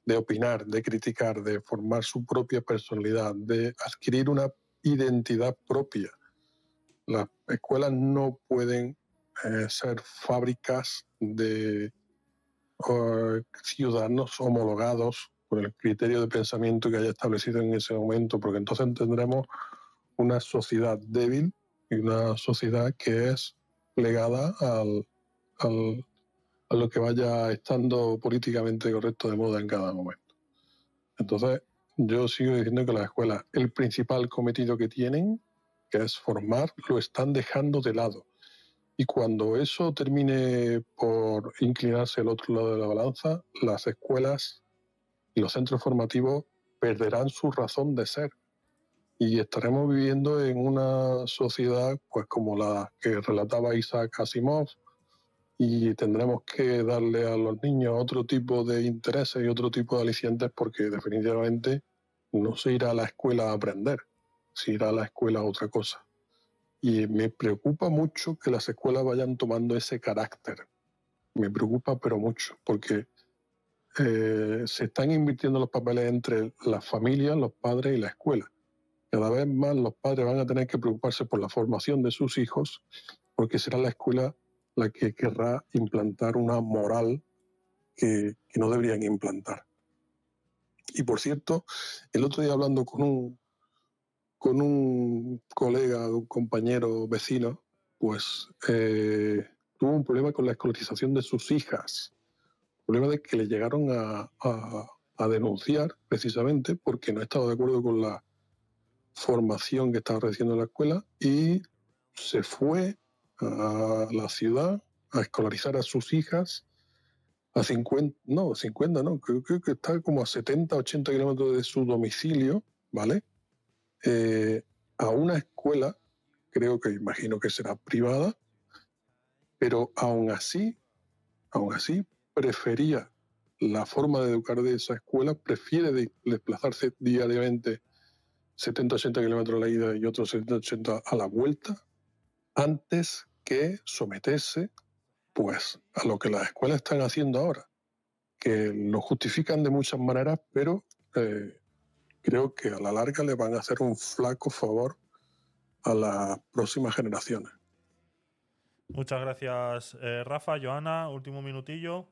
de opinar, de criticar, de formar su propia personalidad, de adquirir una identidad propia. Las escuelas no pueden eh, ser fábricas de ciudadanos homologados por el criterio de pensamiento que haya establecido en ese momento, porque entonces tendremos una sociedad débil y una sociedad que es plegada al, a lo que vaya estando políticamente correcto de moda en cada momento. Entonces, yo sigo diciendo que las escuelas, el principal cometido que tienen, que es formar, lo están dejando de lado. Y cuando eso termine por inclinarse al otro lado de la balanza, las escuelas y los centros formativos perderán su razón de ser. Y estaremos viviendo en una sociedad pues como la que relataba Isaac Asimov, y tendremos que darle a los niños otro tipo de intereses y otro tipo de alicientes porque definitivamente no se irá a la escuela a aprender, se irá a la escuela a otra cosa. Y me preocupa mucho que las escuelas vayan tomando ese carácter. Me preocupa, pero mucho, porque eh, se están invirtiendo los papeles entre las familias, los padres y la escuela. Cada vez más los padres van a tener que preocuparse por la formación de sus hijos, porque será la escuela la que querrá implantar una moral que, no deberían implantar. Y por cierto, el otro día hablando con un, con un colega, un compañero vecino, pues eh, tuvo un problema con la escolarización de sus hijas. Problema de que le llegaron a, denunciar precisamente porque no estaba de acuerdo con la formación que estaba recibiendo en la escuela y se fue a la ciudad a escolarizar a sus hijas a 50, no, 50 no, creo, creo que está como a 70, 80 kilómetros de su domicilio, ¿vale? Eh, a una escuela, creo que imagino que será privada, pero aún así, aún así, prefería la forma de educar de esa escuela, prefiere desplazarse diariamente 70, 80 kilómetros a la ida y otros 70, 80 a la vuelta, antes que someterse pues a lo que las escuelas están haciendo ahora, que lo justifican de muchas maneras, pero eh, creo que a la larga le van a hacer un flaco favor a las próximas generaciones. Muchas gracias, eh, Rafa. Joana, último minutillo.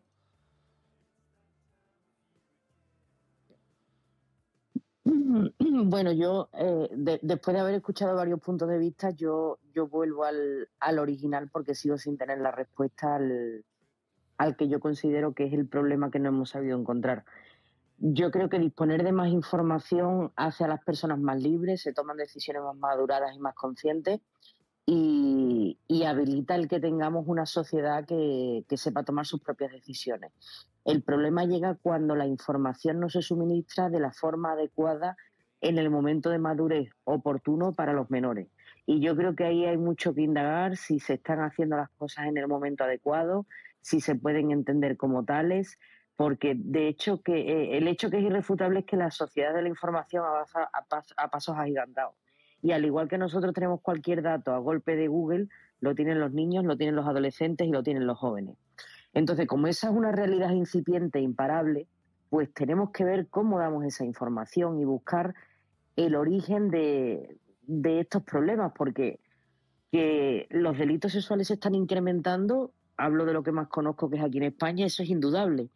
<clears throat> Bueno, yo, eh, después de haber escuchado varios puntos de vista, yo, vuelvo al, al original porque sigo sin tener la respuesta al, que yo considero que es el problema que no hemos sabido encontrar. Yo creo que disponer de más información hace a las personas más libres, se toman decisiones más maduradas y más conscientes y, habilita el que tengamos una sociedad que, sepa tomar sus propias decisiones. El problema llega cuando la información no se suministra de la forma adecuada en el momento de madurez oportuno para los menores. Y yo creo que ahí hay mucho que indagar si se están haciendo las cosas en el momento adecuado, si se pueden entender como tales, porque de hecho que eh, el hecho que es irrefutable es que la sociedad de la información avanza a, pasos agigantados. Y al igual que nosotros tenemos cualquier dato a golpe de Google, lo tienen los niños, lo tienen los adolescentes y lo tienen los jóvenes. Entonces, como esa es una realidad incipiente, e imparable, pues tenemos que ver cómo damos esa información y buscar el origen de, de estos problemas, porque que los delitos sexuales se están incrementando, hablo de lo que más conozco que es aquí en España, eso es indudable.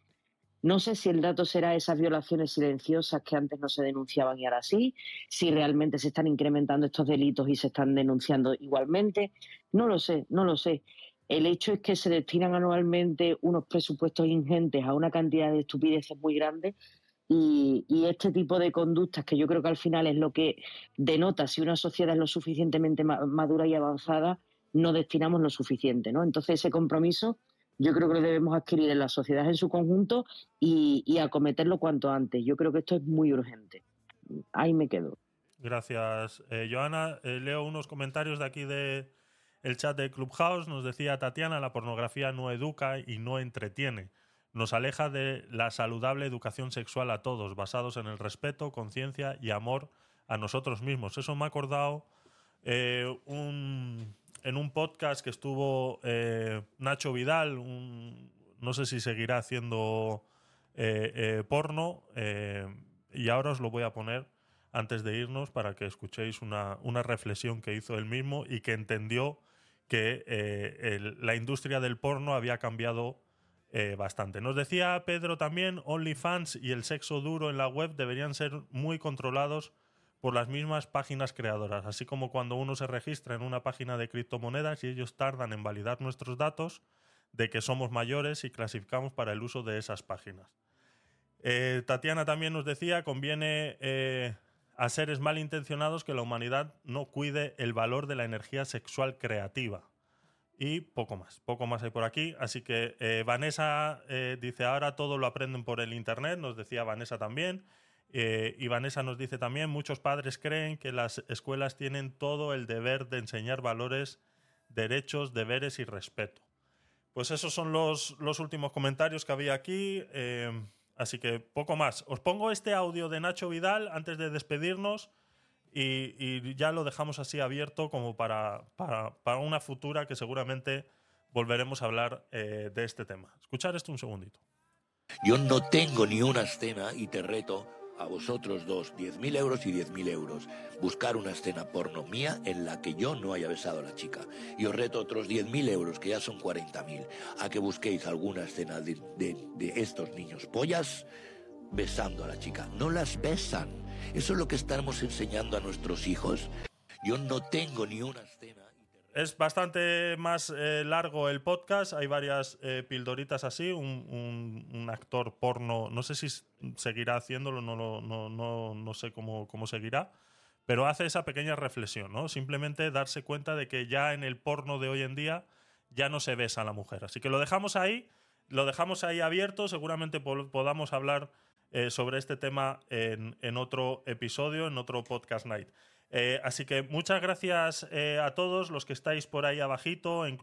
No sé si el dato será esas violaciones silenciosas que antes no se denunciaban y ahora sí, si realmente se están incrementando estos delitos y se están denunciando igualmente. No lo sé, no lo sé. El hecho es que se destinan anualmente unos presupuestos ingentes a una cantidad de estupideces muy grandes Y, este tipo de conductas, que yo creo que al final es lo que denota si una sociedad es lo suficientemente madura y avanzada, no destinamos lo suficiente, ¿no? Entonces ese compromiso yo creo que lo debemos adquirir en la sociedad en su conjunto y, acometerlo cuanto antes. Yo creo que esto es muy urgente. Ahí me quedo. Gracias, eh, Joana. Eh, leo unos comentarios de aquí de el chat de Clubhouse. Nos decía Tatiana, la pornografía no educa y no entretiene. Nos aleja de la saludable educación sexual a todos, basados en el respeto, conciencia y amor a nosotros mismos. Eso me ha acordado eh, un, en un podcast que estuvo eh, Nacho Vidal, no sé si seguirá haciendo eh, porno, y ahora os lo voy a poner antes de irnos para que escuchéis una, reflexión que hizo él mismo y que entendió que la industria del porno había cambiado bastante. Nos decía Pedro también, OnlyFans y el sexo duro en la web deberían ser muy controlados por las mismas páginas creadoras, así como cuando uno se registra en una página de criptomonedas y ellos tardan en validar nuestros datos de que somos mayores y clasificamos para el uso de esas páginas. Eh, Tatiana también nos decía, conviene eh, a seres malintencionados que la humanidad no cuide el valor de la energía sexual creativa. Y poco más, poco más hay por aquí. Así que eh, Vanessa dice, ahora todo lo aprenden por el Internet, nos decía Vanessa también. Eh, y Vanessa nos dice también, muchos padres creen que las escuelas tienen todo el deber de enseñar valores, derechos, deberes y respeto. Pues esos son los, últimos comentarios que había aquí, eh, así que poco más. Os pongo este audio de Nacho Vidal antes de despedirnos y, ya lo dejamos así abierto como para, para, una futura que seguramente volveremos a hablar eh, de este tema. Escuchar esto un segundito. Yo no tengo ni una escena y te reto a vosotros dos 10.000 euros y 10.000 euros. Buscar una escena porno mía en la que yo no haya besado a la chica. Y os reto otros 10.000 euros, que ya son 40.000, a que busquéis alguna escena de, de estos niños pollas besando a la chica. No las besan. Eso es lo que estamos enseñando a nuestros hijos. Yo no tengo ni una escena. Es bastante más eh, largo el podcast, hay varias eh, pildoritas así, un, actor porno, no sé si seguirá haciéndolo, no, no, no, sé cómo, cómo, seguirá, pero hace esa pequeña reflexión, ¿no? Simplemente darse cuenta de que ya en el porno de hoy en día ya no se besa a la mujer. Así que lo dejamos ahí, lo dejamos ahí abierto, seguramente podamos hablar eh, sobre este tema en otro episodio, en otro podcast night. Eh, así que muchas gracias eh, a todos los que estáis por ahí abajito en Club